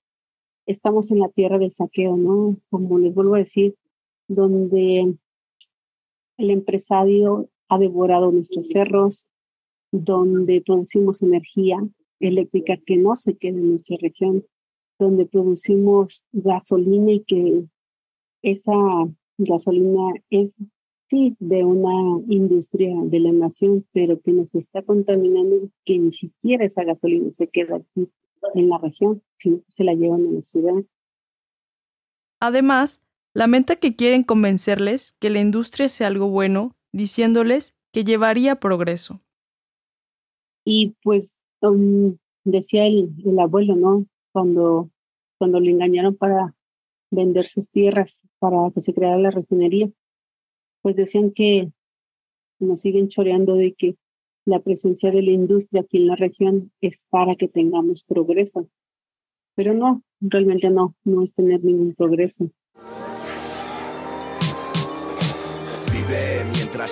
estamos en la tierra del saqueo, ¿no? Como les vuelvo a decir, donde el empresario ha devorado nuestros cerros, donde producimos energía eléctrica que no se queda en nuestra región, donde producimos gasolina y que esa gasolina es sí de una industria de la nación, pero que nos está contaminando, que ni siquiera esa gasolina se queda aquí en la región, sino que se la llevan a la ciudad. Además, lamenta que quieren convencerles que la industria sea algo bueno, diciéndoles que llevaría progreso. Y pues um, decía el, el, abuelo, ¿no? Cuando, cuando le engañaron para vender sus tierras, para que se creara la refinería, pues decían que nos siguen choreando de que la presencia de la industria aquí en la región es para que tengamos progreso. Pero no, realmente no, no es tener ningún progreso.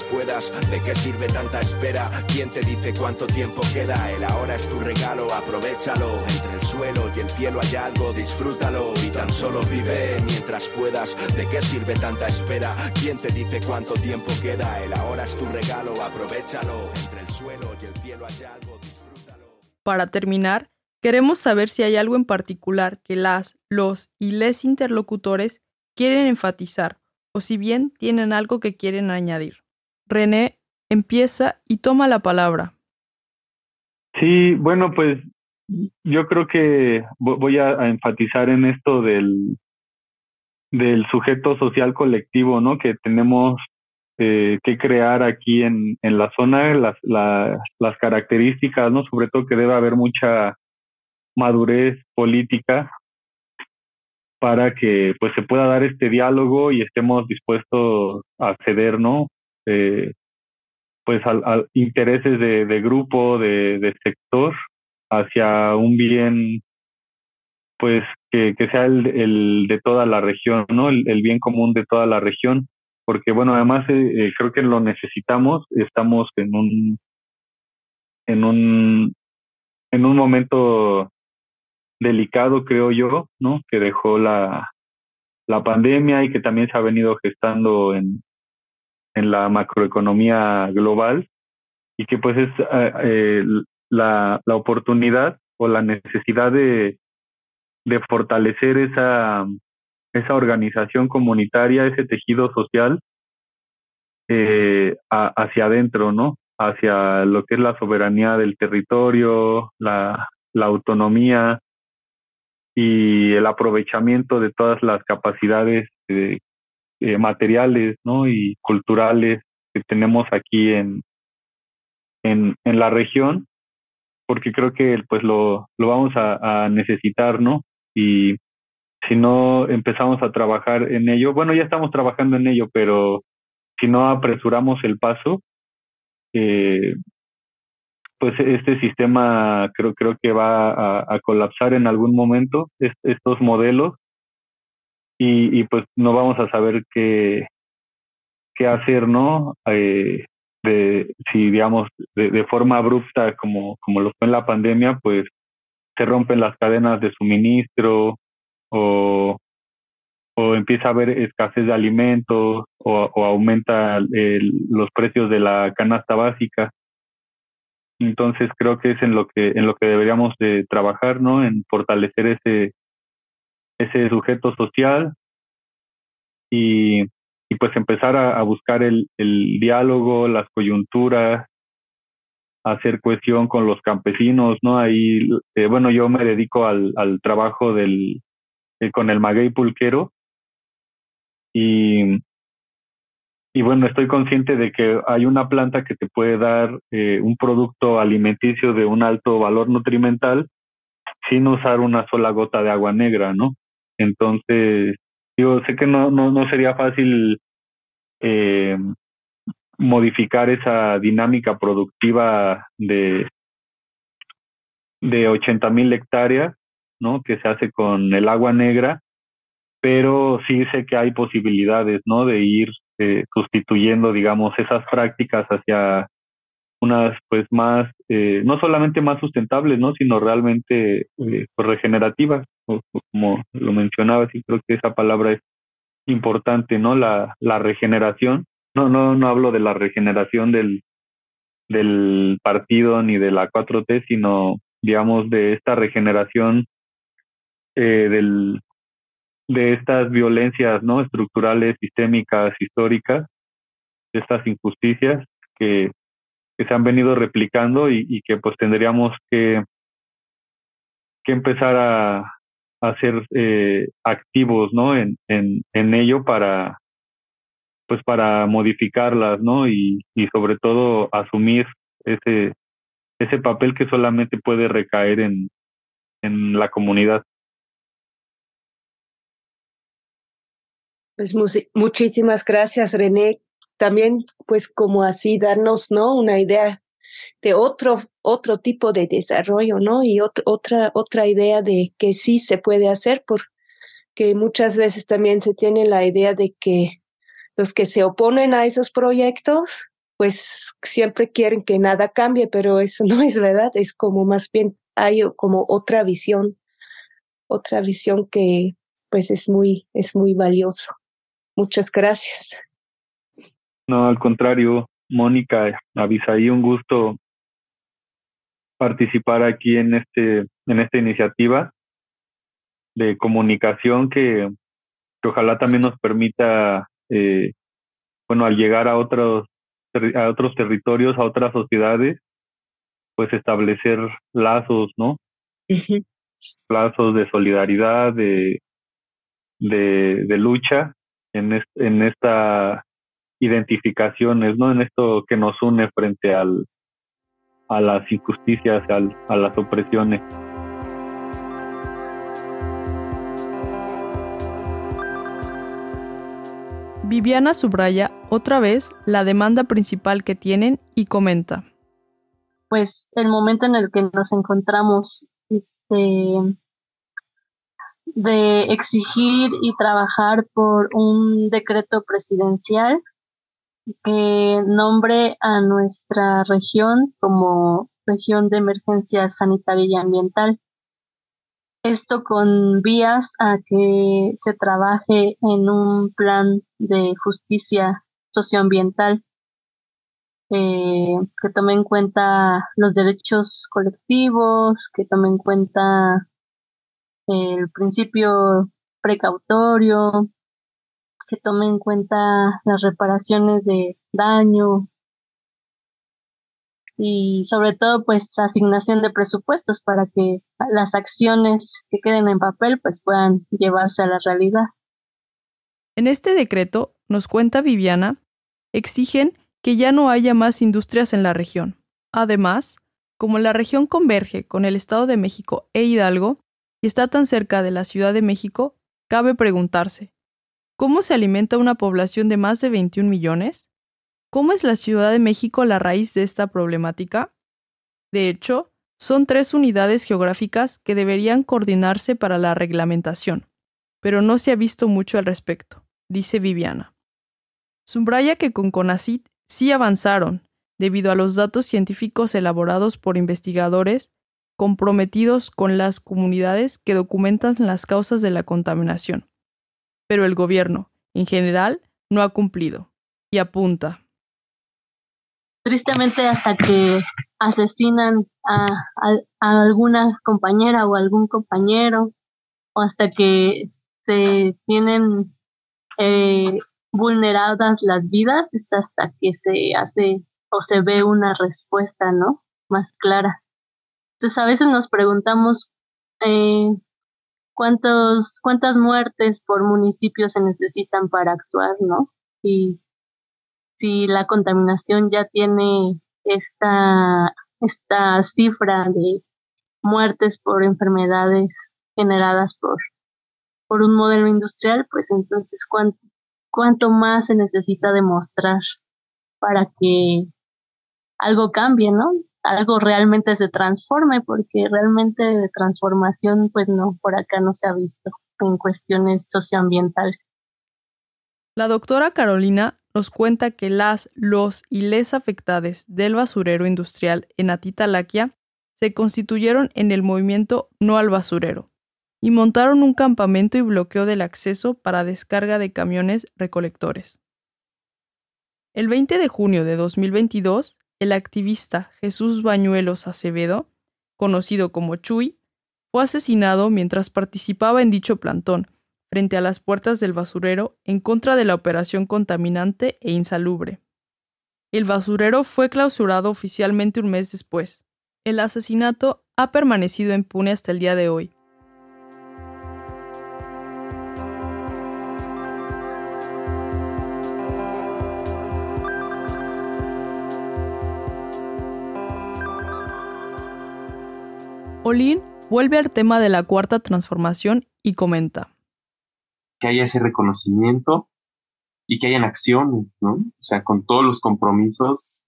Puedas. ¿De qué sirve tanta espera? ¿Quién te dice cuánto tiempo queda? El ahora es tu regalo, aprovechalo. Entre el suelo y el cielo hay algo, disfrútalo y tan solo vive mientras puedas. ¿De qué sirve tanta espera? ¿Quién te dice cuánto tiempo queda? El ahora es tu regalo, aprovechalo. Entre el suelo y el cielo hay algo, disfrútalo. Para terminar, queremos saber si hay algo en particular que las, los y les interlocutores quieren enfatizar o si bien tienen algo que quieren añadir. René empieza y toma la palabra. Sí, bueno, pues yo creo que voy a, enfatizar en esto del, del sujeto social colectivo, ¿no? Que tenemos eh, que crear aquí en, en la zona, las, las características, ¿no? Sobre todo que debe haber mucha madurez política para que pues se pueda dar este diálogo y estemos dispuestos a ceder, ¿no? Eh, pues a, intereses de, grupo, de, sector, hacia un bien, pues que, sea el, el, de toda la región, ¿no? El, el, bien común de toda la región, porque bueno, además eh, eh, creo que lo necesitamos, estamos en un, en un, en un momento delicado, creo yo, ¿no? Que dejó la, la pandemia y que también se ha venido gestando en, en la macroeconomía global y que pues es eh, eh, la, la oportunidad o la necesidad de, de fortalecer esa, esa organización comunitaria, ese tejido social eh, hacia adentro, ¿no? Hacia lo que es la soberanía del territorio, la, la autonomía y el aprovechamiento de todas las capacidades eh, eh, materiales, ¿no? Y culturales que tenemos aquí en, en, en la región, porque creo que pues lo, lo vamos a, necesitar, ¿no? Y si no empezamos a trabajar en ello, bueno, ya estamos trabajando en ello, pero si no apresuramos el paso, eh, pues este sistema creo, creo que va a, colapsar en algún momento, estos modelos, y, y, pues no vamos a saber qué, qué hacer, ¿no? Eh, de, si digamos de, forma abrupta como, como lo fue en la pandemia, pues se rompen las cadenas de suministro o, o empieza a haber escasez de alimentos o, o aumenta los precios de la canasta básica. Entonces creo que es en lo que en lo que deberíamos de trabajar, ¿no? En fortalecer ese ese sujeto social y, y pues empezar a, buscar el, el diálogo, las coyunturas, hacer cohesión con los campesinos, ¿no? Ahí, eh, bueno, yo me dedico al, al trabajo del, eh, con el maguey pulquero y, y bueno, estoy consciente de que hay una planta que te puede dar eh, un producto alimenticio de un alto valor nutrimental sin usar una sola gota de agua negra, ¿no? Entonces, yo sé que no, no, sería fácil eh, modificar esa dinámica productiva de, de 80 mil hectáreas, ¿no? Que se hace con el agua negra, pero sí sé que hay posibilidades, ¿no? De ir eh, sustituyendo, digamos, esas prácticas hacia unas, pues, más, eh, no solamente más sustentables, ¿no? Sino realmente eh, pues, regenerativas, como lo mencionabas, y creo que esa palabra es importante, ¿no? La, la regeneración no, no, no hablo de la regeneración del, del partido ni de la 4T, sino, digamos, de esta regeneración eh, del, de estas violencias no estructurales, sistémicas, históricas, de estas injusticias que, que se han venido replicando y, y, que pues tendríamos que, que empezar a, a ser eh, activos ¿no? en, en, en ello para, pues para modificarlas, ¿no? Y, y sobre todo asumir ese, ese papel que solamente puede recaer en, en la comunidad. Pues muchísimas gracias, René. También, pues como así darnos, ¿no? Una idea de otro, otro tipo de desarrollo, ¿no? Y otra, otra idea de que sí se puede hacer, porque muchas veces también se tiene la idea de que los que se oponen a esos proyectos, pues siempre quieren que nada cambie, pero eso no es verdad, es como más bien hay como otra visión, otra visión que pues es muy, es muy valioso. Muchas gracias. No, al contrario, Mónica, Avisaí, un gusto participar aquí en este, en esta iniciativa de comunicación que, que ojalá también nos permita eh, bueno, al llegar a otros, a otros territorios, a otras sociedades, pues establecer lazos, ¿no? Lazos de solidaridad, de, de, de lucha en, en esta identificaciones, ¿no? En esto que nos une frente al, a las injusticias, al, a las opresiones. Viviana subraya otra vez la demanda principal que tienen y comenta. Pues el momento en el que nos encontramos este, de exigir y trabajar por un decreto presidencial que nombre a nuestra región como región de emergencia sanitaria y ambiental. esto con vías a que se trabaje en un plan de justicia socioambiental eh, que tome en cuenta los derechos colectivos, que tome en cuenta el principio precautorio, que tome en cuenta las reparaciones de daño y sobre todo pues asignación de presupuestos para que las acciones que queden en papel pues puedan llevarse a la realidad. En este decreto, nos cuenta Viviana, exigen que ya no haya más industrias en la región. Además, como la región converge con el Estado de México e Hidalgo y está tan cerca de la Ciudad de México, cabe preguntarse, ¿cómo se alimenta una población de más de 21 millones? ¿Cómo es la Ciudad de México la raíz de esta problemática? De hecho, son tres unidades geográficas que deberían coordinarse para la reglamentación, pero no se ha visto mucho al respecto, dice Viviana. Subraya que con CONACIT sí avanzaron, debido a los datos científicos elaborados por investigadores comprometidos con las comunidades que documentan las causas de la contaminación. Pero el gobierno, en general, no ha cumplido. Y apunta. Tristemente hasta que asesinan a, alguna compañera o algún compañero, o hasta que se tienen eh, vulneradas las vidas es hasta que se hace o se ve una respuesta, ¿no? Más clara. Entonces a veces nos preguntamos eh, cuántos, cuántas muertes por municipio se necesitan para actuar, ¿no? Y si la contaminación ya tiene esta, esta cifra de muertes por enfermedades generadas por, por un modelo industrial, pues entonces cuánto, cuánto más se necesita demostrar para que algo cambie, ¿no? Algo realmente se transforme, porque realmente de transformación, pues no, por acá no se ha visto en cuestiones socioambientales. La doctora Carolina nos cuenta que las, los y les afectadas del basurero industrial en Atitalaquia se constituyeron en el movimiento No al Basurero, y montaron un campamento y bloqueo del acceso para descarga de camiones recolectores. El 20 de junio de 2022, el activista Jesús Bañuelos Acevedo, conocido como Chuy, fue asesinado mientras participaba en dicho plantón, frente a las puertas del basurero en contra de la operación contaminante e insalubre. El basurero fue clausurado oficialmente un mes después. El asesinato ha permanecido impune hasta el día de hoy. Olin vuelve al tema de la cuarta transformación y comenta. Que haya ese reconocimiento y que hayan acciones, ¿no? O sea, con todos los compromisos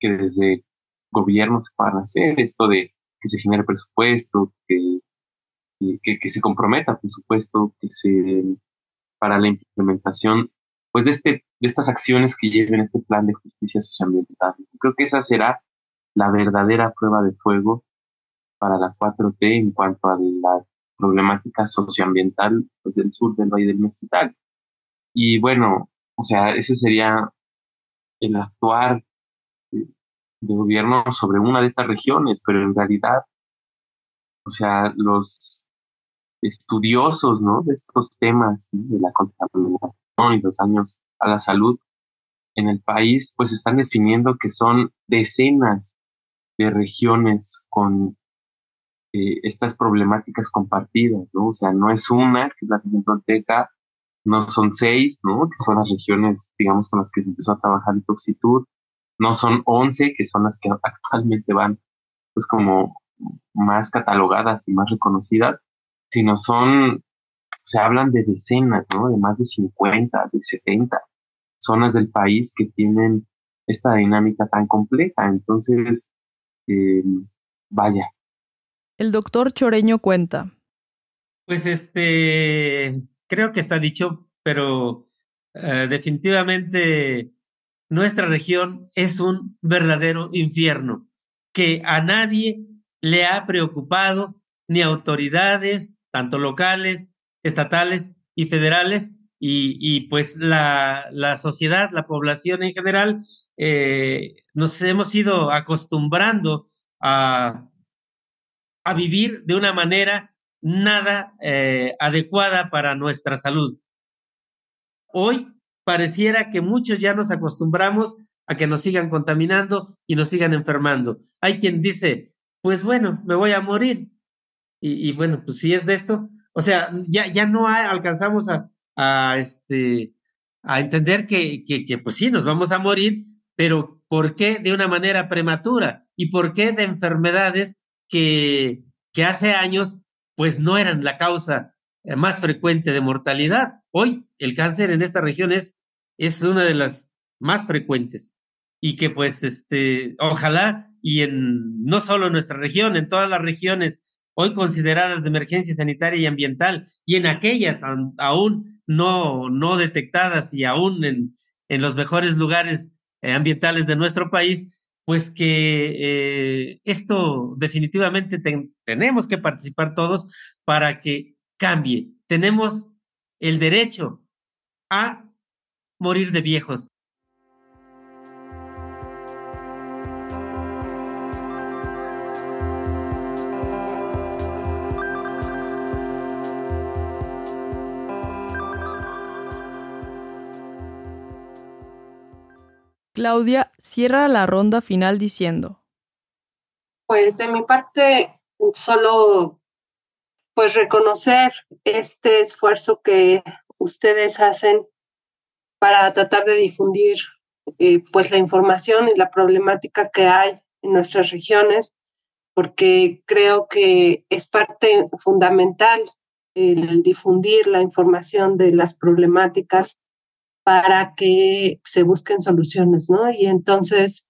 que desde gobierno se puedan hacer, esto de que se genere presupuesto, que, que, se comprometa presupuesto, que se para la implementación pues de este de estas acciones que lleven este plan de justicia socioambiental. Creo que esa será la verdadera prueba de fuego para la 4T en cuanto a la problemática socioambiental pues, del sur del Valle del Mezquital. Y bueno, o sea, ese sería el actuar de, gobierno sobre una de estas regiones, pero en realidad, o sea, los estudiosos, ¿no? De estos temas de la contaminación y los daños a la salud en el país, pues están definiendo que son decenas de regiones con eh, estas problemáticas compartidas, ¿no? O sea, no es una, que es la fronteca, no son seis, ¿no? Que son las regiones, digamos, con las que se empezó a trabajar el Toxitur, no son once, que son las que actualmente van, pues, como más catalogadas y más reconocidas, sino son, se hablan de decenas, ¿no? De más de 50, de 70 zonas del país que tienen esta dinámica tan compleja. Entonces, eh, vaya, el doctor Choreño cuenta. Pues este, creo que está dicho, pero eh, definitivamente nuestra región es un verdadero infierno que a nadie le ha preocupado ni autoridades, tanto locales, estatales y federales, y, pues la, sociedad, la población en general, eh, nos hemos ido acostumbrando a, a vivir de una manera nada eh, adecuada para nuestra salud. Hoy pareciera que muchos ya nos acostumbramos a que nos sigan contaminando y nos sigan enfermando. Hay quien dice, pues bueno, me voy a morir. Y, bueno, pues si es de esto, o sea, ya, ya no alcanzamos a, este, a entender que, que, que, pues sí, nos vamos a morir, pero ¿por qué de una manera prematura? ¿Y por qué de enfermedades que, hace años pues no eran la causa eh, más frecuente de mortalidad? Hoy el cáncer en esta región es, es una de las más frecuentes y que pues este, ojalá y en no solo en nuestra región, en todas las regiones hoy consideradas de emergencia sanitaria y ambiental y en aquellas aún no, no detectadas y aún en, en los mejores lugares eh, ambientales de nuestro país, pues que eh, esto definitivamente tenemos que participar todos para que cambie. Tenemos el derecho a morir de viejos. Claudia cierra la ronda final diciendo. Pues de mi parte, solo pues reconocer este esfuerzo que ustedes hacen para tratar de difundir eh, pues la información y la problemática que hay en nuestras regiones, porque creo que es parte fundamental el difundir la información de las problemáticas para que se busquen soluciones, ¿no? Y entonces,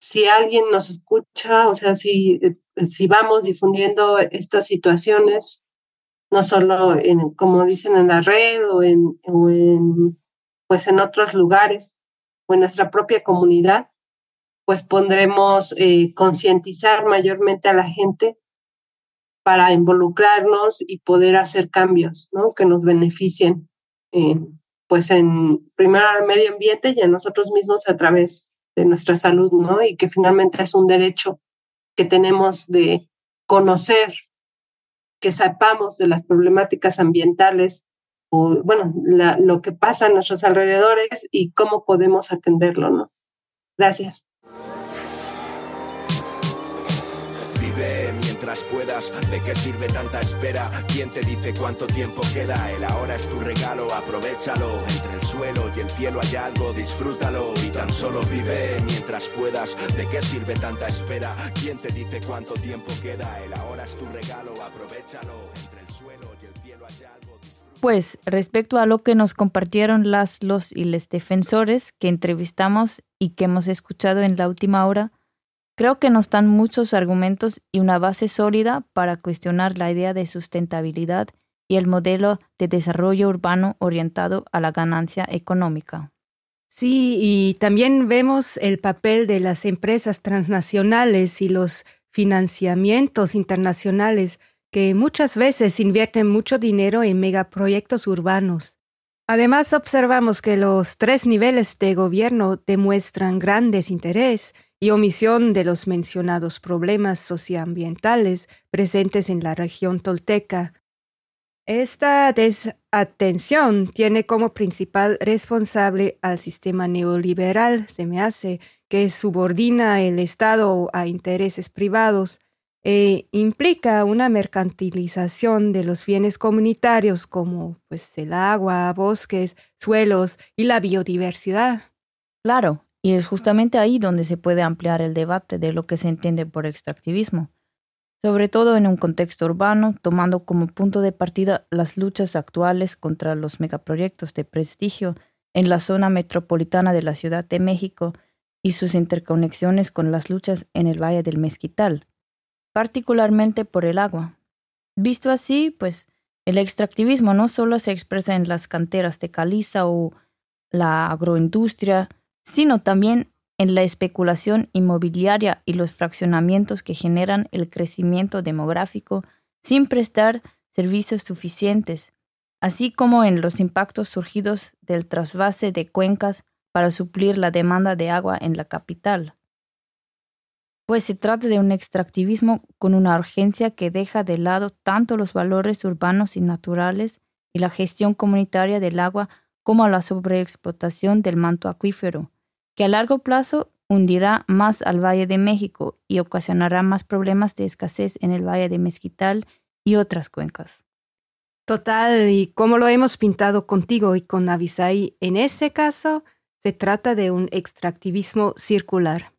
si alguien nos escucha, o sea, si, eh, si vamos difundiendo estas situaciones, no solo en, como dicen, en la red o en, en, pues en otros lugares o en nuestra propia comunidad, pues pondremos eh, concientizar mayormente a la gente para involucrarnos y poder hacer cambios, ¿no? Que nos beneficien pues en primero al medio ambiente y a nosotros mismos a través de nuestra salud, ¿no? Y que finalmente es un derecho que tenemos de conocer, que sepamos de las problemáticas ambientales o, bueno, lo que pasa a nuestros alrededores y cómo podemos atenderlo, ¿no? Gracias. Puedas. ¿De qué sirve tanta espera? ¿Quién te dice cuánto tiempo queda? El ahora es tu regalo, aprovechalo. Entre el suelo y el cielo hay algo, disfrútalo y tan solo vive mientras puedas. ¿De qué sirve tanta espera? ¿Quién te dice cuánto tiempo queda? El ahora es tu regalo, aprovechalo. Entre el suelo y el cielo hay algo. Pues respecto a lo que nos compartieron las, los y les defensores que entrevistamos y que hemos escuchado en la última hora, Creo que nos dan muchos argumentos y una base sólida para cuestionar la idea de sustentabilidad y el modelo de desarrollo urbano orientado a la ganancia económica. Sí, y también vemos el papel de las empresas transnacionales y los financiamientos internacionales que muchas veces invierten mucho dinero en megaproyectos urbanos. Además, observamos que los tres niveles de gobierno demuestran gran desinterés y omisión de los mencionados problemas socioambientales presentes en la región tolteca. Esta desatención tiene como principal responsable al sistema neoliberal, se me hace, que subordina el Estado a intereses privados e implica una mercantilización de los bienes comunitarios como pues, el agua, bosques, suelos y la biodiversidad. Claro, y es justamente ahí donde se puede ampliar el debate de lo que se entiende por extractivismo, sobre todo en un contexto urbano, tomando como punto de partida las luchas actuales contra los megaproyectos de prestigio en la zona metropolitana de la Ciudad de México y sus interconexiones con las luchas en el Valle del Mezquital, particularmente por el agua. Visto así, pues el extractivismo no solo se expresa en las canteras de caliza o la agroindustria, sino también en la especulación inmobiliaria y los fraccionamientos que generan el crecimiento demográfico sin prestar servicios suficientes, así como en los impactos surgidos del trasvase de cuencas para suplir la demanda de agua en la capital. Pues se trata de un extractivismo con una urgencia que deja de lado tanto los valores urbanos y naturales y la gestión comunitaria del agua como la sobreexplotación del manto acuífero, que a largo plazo hundirá más al Valle de México y ocasionará más problemas de escasez en el Valle de Mezquital y otras cuencas. Total, y como lo hemos pintado contigo y con Avisai, en este caso se trata de un extractivismo circular.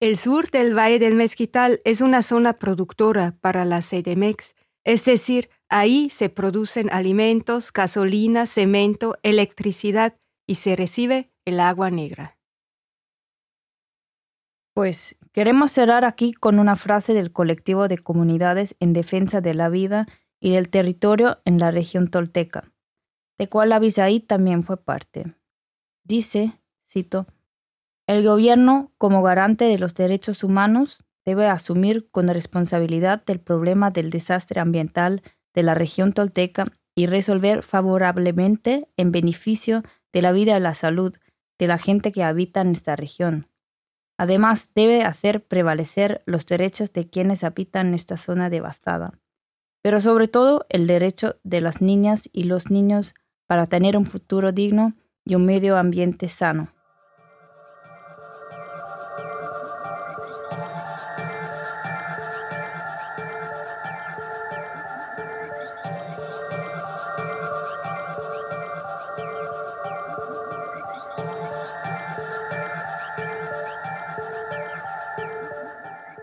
El sur del Valle del Mezquital es una zona productora para la CDMEX, es decir, ahí se producen alimentos, gasolina, cemento, electricidad y se recibe el agua negra. Pues queremos cerrar aquí con una frase del colectivo de comunidades en defensa de la vida y del territorio en la región tolteca, de cual Abisaí también fue parte. Dice, cito, el gobierno, como garante de los derechos humanos, debe asumir con responsabilidad el problema del desastre ambiental de la región tolteca y resolver favorablemente en beneficio de la vida y la salud de la gente que habita en esta región. Además, debe hacer prevalecer los derechos de quienes habitan esta zona devastada, pero sobre todo el derecho de las niñas y los niños para tener un futuro digno y un medio ambiente sano.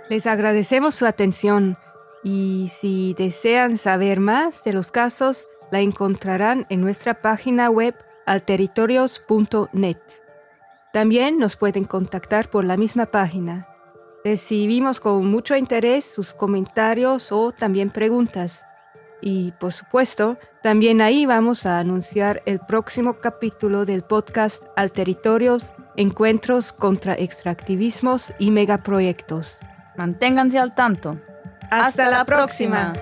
Les agradecemos su atención y si desean saber más de los casos, la encontrarán en nuestra página web alterritorios.net. También nos pueden contactar por la misma página. Recibimos con mucho interés sus comentarios o también preguntas. Y por supuesto, también ahí vamos a anunciar el próximo capítulo del podcast Alterritorios, Encuentros contra Extractivismos y Megaproyectos. Manténganse al tanto. Hasta, la, próxima.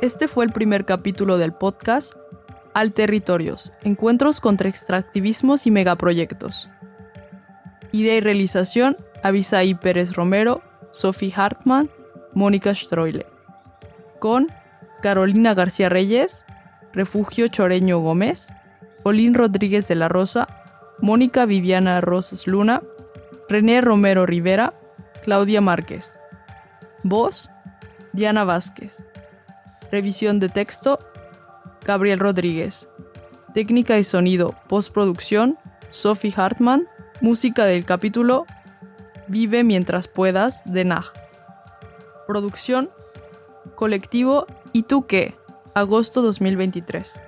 Este fue el primer capítulo del podcast Al Territorios, Encuentros contra Extractivismos y Megaproyectos. Idea y realización, Avisaí Pérez Romero, Sophie Hartmann, Mónica Stroile. Con Carolina García Reyes, Refugio Choreño Gómez, Olín Rodríguez de la Rosa, Mónica Viviana Rosas Luna, René Romero Rivera, Claudia Márquez. Voz, Diana Vázquez. Revisión de texto, Gabriel Rodríguez. Técnica y sonido, postproducción, Sophie Hartman. Música del capítulo, Vive mientras puedas, de Naj. Producción, Colectivo ¿Y tú qué? Agosto 2023.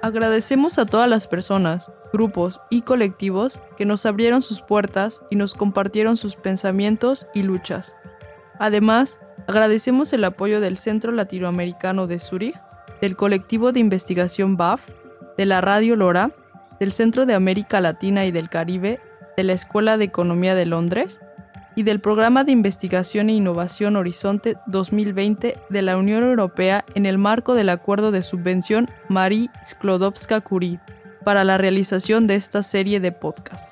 Agradecemos a todas las personas, grupos y colectivos que nos abrieron sus puertas y nos compartieron sus pensamientos y luchas. Además, agradecemos el apoyo del Centro Latinoamericano de Zúrich del colectivo de investigación BAF, de la Radio Lora, del Centro de América Latina y del Caribe, de la Escuela de Economía de Londres y del Programa de Investigación e Innovación Horizonte 2020 de la Unión Europea en el marco del acuerdo de subvención Marie Sklodowska-Curie para la realización de esta serie de podcasts.